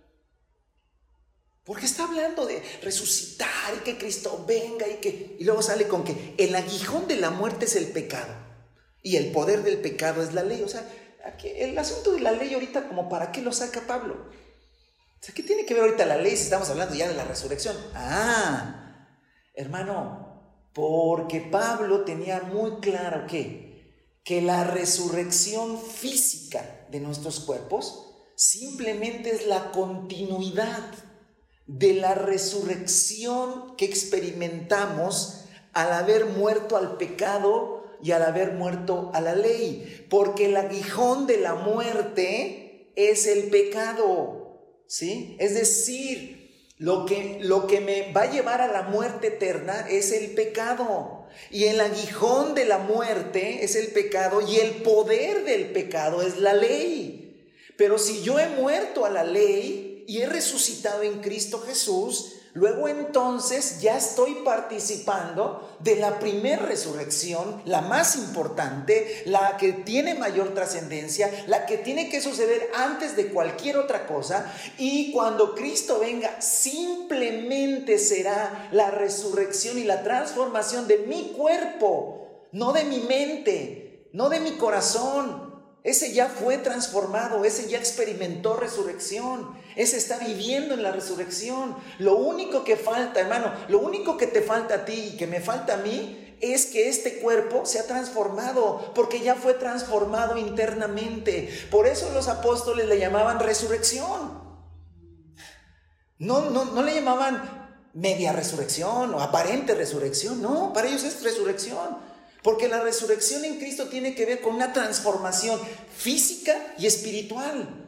Porque está hablando de resucitar y que Cristo venga y que... Y luego sale con que el aguijón de la muerte es el pecado y el poder del pecado es la ley. O sea, el asunto de la ley ahorita como para qué lo saca Pablo. O sea, ¿qué tiene que ver ahorita la ley si estamos hablando ya de la resurrección? Ah, Hermano, porque Pablo tenía muy claro que, que la resurrección física de nuestros cuerpos simplemente es la continuidad de la resurrección que experimentamos al haber muerto al pecado y al haber muerto a la ley, porque el aguijón de la muerte es el pecado, ¿sí? Es decir, lo que, lo que me va a llevar a la muerte eterna es el pecado. Y el aguijón de la muerte es el pecado y el poder del pecado es la ley. Pero si yo he muerto a la ley y he resucitado en Cristo Jesús, luego entonces ya estoy participando de la primera resurrección, la más importante, la que tiene mayor trascendencia, la que tiene que suceder antes de cualquier otra cosa. Y cuando Cristo venga, simplemente será la resurrección y la transformación de mi cuerpo, no de mi mente, no de mi corazón, Ese ya fue transformado, ese ya experimentó resurrección, ese está viviendo en la resurrección. Lo único que falta, hermano, lo único que te falta a ti y que me falta a mí es que este cuerpo se ha transformado, porque ya fue transformado internamente. Por eso los apóstoles le llamaban resurrección. No, no, no le llamaban media resurrección o aparente resurrección, no, para ellos es resurrección. Porque la resurrección en Cristo tiene que ver con una transformación física y espiritual.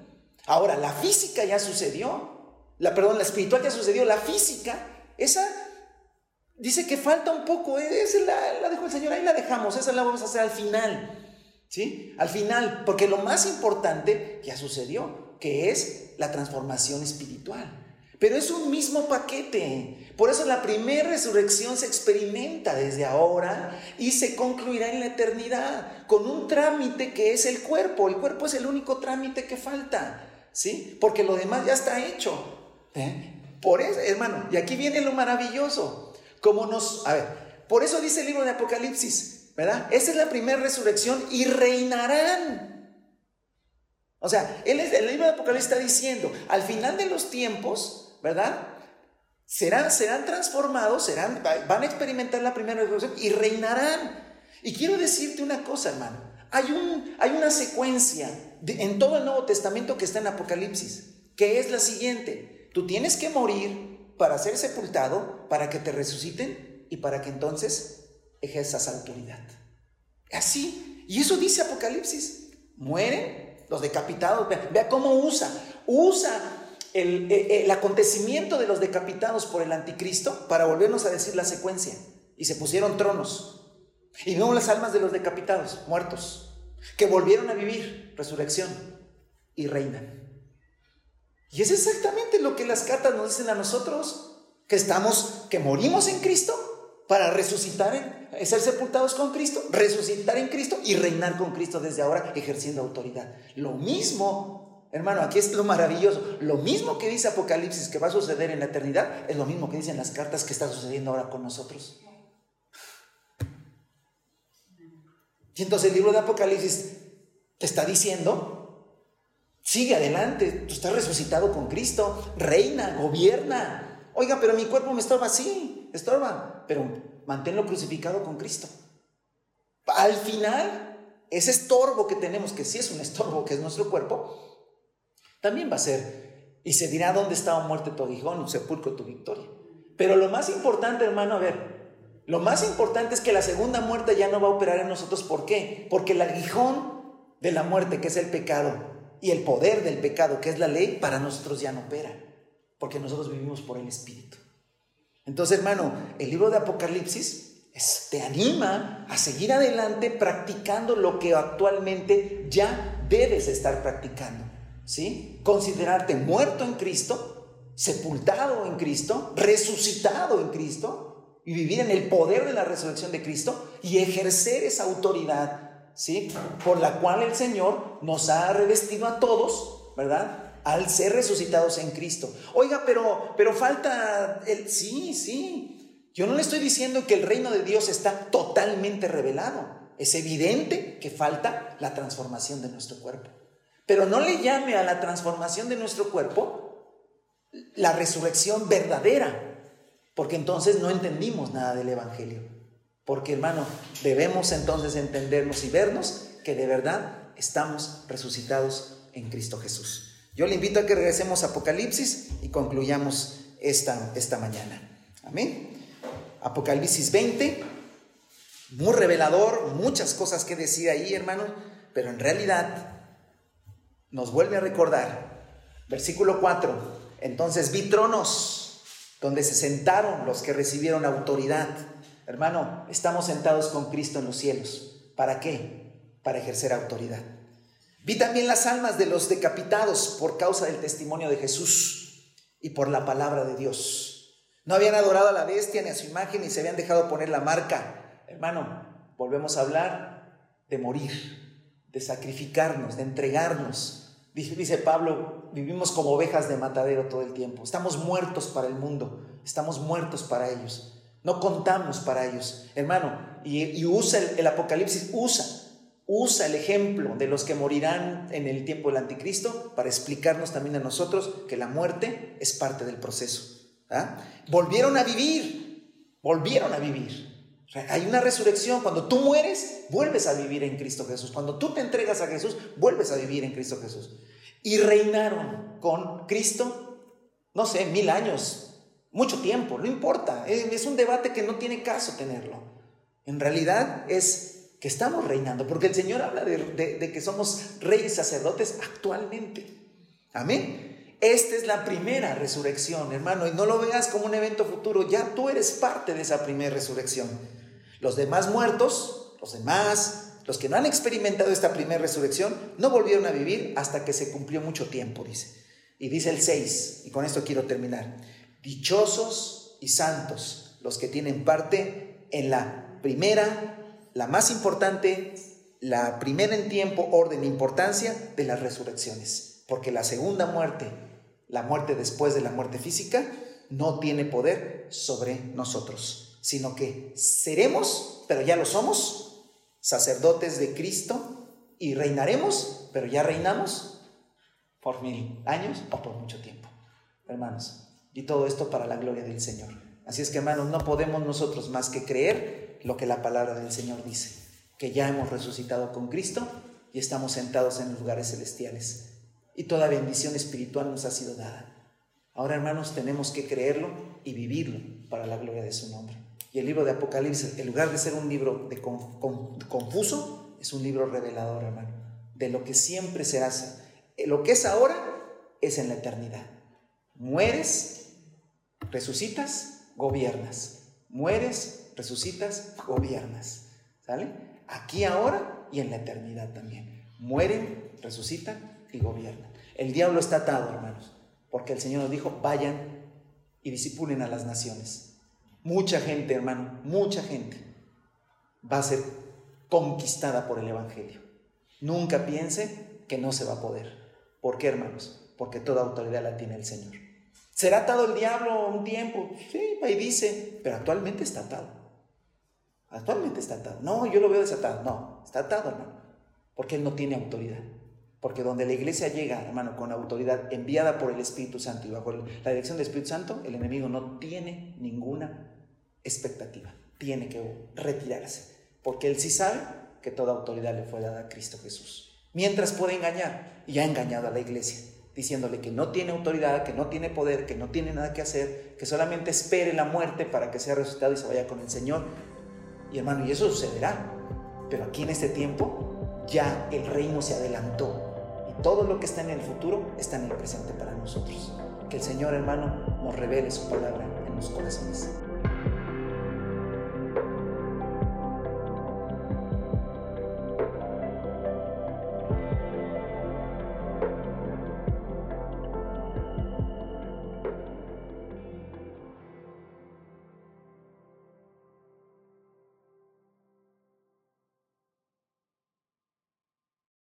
Ahora, la física ya sucedió. La, perdón, la espiritual ya sucedió. La física, esa dice que falta un poco. Esa la, la dejó el Señor, ahí la dejamos. Esa la vamos a hacer al final. ¿Sí? Al final. Porque lo más importante ya sucedió, que es la transformación espiritual. Pero es un mismo paquete. Por eso la primera resurrección se experimenta desde ahora y se concluirá en la eternidad con un trámite que es el cuerpo. El cuerpo es el único trámite que falta, ¿sí? Porque lo demás ya está hecho. ¿eh? Por eso, hermano, y aquí viene lo maravilloso. Como nos, a ver, por eso dice el libro de Apocalipsis, ¿verdad? Esa es la primera resurrección y reinarán. O sea, el libro de Apocalipsis está diciendo, al final de los tiempos, ¿verdad? Serán, serán transformados, serán, van a experimentar la primera revolución y reinarán. Y quiero decirte una cosa, hermano. Hay, un, hay una secuencia en todo el Nuevo Testamento que está en Apocalipsis, que es la siguiente. Tú tienes que morir para ser sepultado, para que te resuciten y para que entonces ejerzas autoridad. Así. Y eso dice Apocalipsis. Mueren los decapitados. Vea, cómo usa. Usa el, acontecimiento de los decapitados por el anticristo para volvernos a decir la secuencia. Y se pusieron tronos. Y no las almas de los decapitados, muertos, que volvieron a vivir, resurrección, y reinan. Y es exactamente lo que las cartas nos dicen a nosotros, que estamos, que morimos en Cristo para resucitar, ser sepultados con Cristo, resucitar en Cristo y reinar con Cristo desde ahora ejerciendo autoridad. Lo mismo Hermano, aquí es lo maravilloso. Lo mismo que dice Apocalipsis que va a suceder en la eternidad, es lo mismo que dicen las cartas que está sucediendo ahora con nosotros. Y entonces el libro de Apocalipsis te está diciendo, sigue adelante, tú estás resucitado con Cristo, reina, gobierna. Oiga, pero mi cuerpo me estorba, sí, estorba, pero manténlo crucificado con Cristo. Al final, ese estorbo que tenemos, que sí es un estorbo, que es nuestro cuerpo, también va a ser. Y se dirá dónde estaba muerte tu aguijón o sepulcro tu victoria. Pero lo más importante, hermano, a ver, lo más importante es que la segunda muerte ya no va a operar en nosotros. ¿Por qué? Porque el aguijón de la muerte, que es el pecado, y el poder del pecado, que es la ley, para nosotros ya no opera. Porque nosotros vivimos por el Espíritu. Entonces, hermano, el libro de Apocalipsis te anima a seguir adelante practicando lo que actualmente ya debes estar practicando. ¿sí? Considerarte muerto en Cristo, sepultado en Cristo, resucitado en Cristo y vivir en el poder de la resurrección de Cristo y ejercer esa autoridad, ¿sí? Por la cual el Señor nos ha revestido a todos, ¿verdad? Al ser resucitados en Cristo. Oiga, pero, pero falta el... Sí, sí. Yo no le estoy diciendo que el reino de Dios está totalmente revelado. Es evidente que falta la transformación de nuestro cuerpo. Pero no le llame a la transformación de nuestro cuerpo la resurrección verdadera, porque entonces no entendimos nada del Evangelio. Porque hermano, debemos entonces entendernos y vernos que de verdad estamos resucitados en Cristo Jesús. Yo le invito a que regresemos a Apocalipsis y concluyamos esta, esta mañana. Amén. Apocalipsis 20, muy revelador, muchas cosas que decir ahí, hermano, pero en realidad nos vuelve a recordar, versículo 4, entonces vi tronos donde se sentaron los que recibieron autoridad. Hermano, estamos sentados con Cristo en los cielos. ¿Para qué? Para ejercer autoridad. Vi también las almas de los decapitados por causa del testimonio de Jesús y por la palabra de Dios. No habían adorado a la bestia ni a su imagen ni se habían dejado poner la marca. Hermano, volvemos a hablar de morir, de sacrificarnos, de entregarnos, Dice Pablo, vivimos como ovejas de matadero todo el tiempo. Estamos muertos para el mundo, estamos muertos para ellos. No contamos para ellos. Hermano, y, usa el, Apocalipsis, usa usa el ejemplo de los que morirán en el tiempo del anticristo para explicarnos también a nosotros que la muerte es parte del proceso. ¿ah? Volvieron a vivir, volvieron a vivir. Hay una resurrección. Cuando tú mueres, vuelves a vivir en Cristo Jesús. Cuando tú te entregas a Jesús, vuelves a vivir en Cristo Jesús. Y reinaron con Cristo, no sé, mil años, mucho tiempo, no importa. Es un debate que no tiene caso tenerlo. En realidad es que estamos reinando, porque el Señor habla de, que somos reyes sacerdotes actualmente. Amén. Esta es la primera resurrección, hermano, y no lo veas como un evento futuro, ya tú eres parte de esa primera resurrección. Los demás muertos, los demás, los que no han experimentado esta primera resurrección, no volvieron a vivir hasta que se cumplió mucho tiempo, dice. Y dice el 6, y con esto quiero terminar. Dichosos y santos los que tienen parte en la primera la más importante, la primera en tiempo, orden, importancia de las resurrecciones. Porque la segunda muerte, la muerte después de la muerte física, no tiene poder sobre nosotros, sino que seremos, pero ya lo somos, sacerdotes de Cristo y reinaremos, pero ya reinamos por mil años o por mucho tiempo, hermanos. Y todo esto para la gloria del Señor. Así es que, hermanos, no podemos nosotros más que creer lo que la palabra del Señor dice, que ya hemos resucitado con Cristo y estamos sentados en lugares celestiales. Y toda bendición espiritual nos ha sido dada. Ahora, hermanos, tenemos que creerlo y vivirlo para la gloria de su nombre. Y el libro de Apocalipsis, en lugar de ser un libro confuso, es un libro revelador, hermano, de lo que siempre se hace. Lo que es ahora es en la eternidad. Mueres, resucitas, gobiernas. Mueres, resucitas, gobiernas. ¿Sale? Aquí ahora y en la eternidad también. Mueren, resucitan y gobiernan. El diablo está atado, hermanos, porque el Señor nos dijo, vayan y disipulen a las naciones. Mucha gente, hermano, mucha gente va a ser conquistada por el Evangelio. Nunca piense que no se va a poder. ¿Por qué, hermanos? Porque toda autoridad la tiene el Señor. ¿Será atado el diablo un tiempo? Sí, ahí dice, pero actualmente está atado. Actualmente está atado. No, yo lo veo desatado. No, está atado, hermano. Porque Él no tiene autoridad. Porque donde la iglesia llega, hermano, con autoridad enviada por el Espíritu Santo y bajo la dirección del Espíritu Santo, el enemigo no tiene ninguna expectativa. Tiene que retirarse. Porque Él sí sabe que toda autoridad le fue dada a Cristo Jesús. Mientras puede engañar, y ha engañado a la iglesia, diciéndole que no tiene autoridad, que no tiene poder, que no tiene nada que hacer, que solamente espere la muerte para que sea resucitado y se vaya con el Señor y hermano, y eso sucederá. Pero aquí en este tiempo ya el reino se adelantó. Todo lo que está en el futuro está en el presente para nosotros. Que el Señor, hermano, nos revele su palabra en los corazones.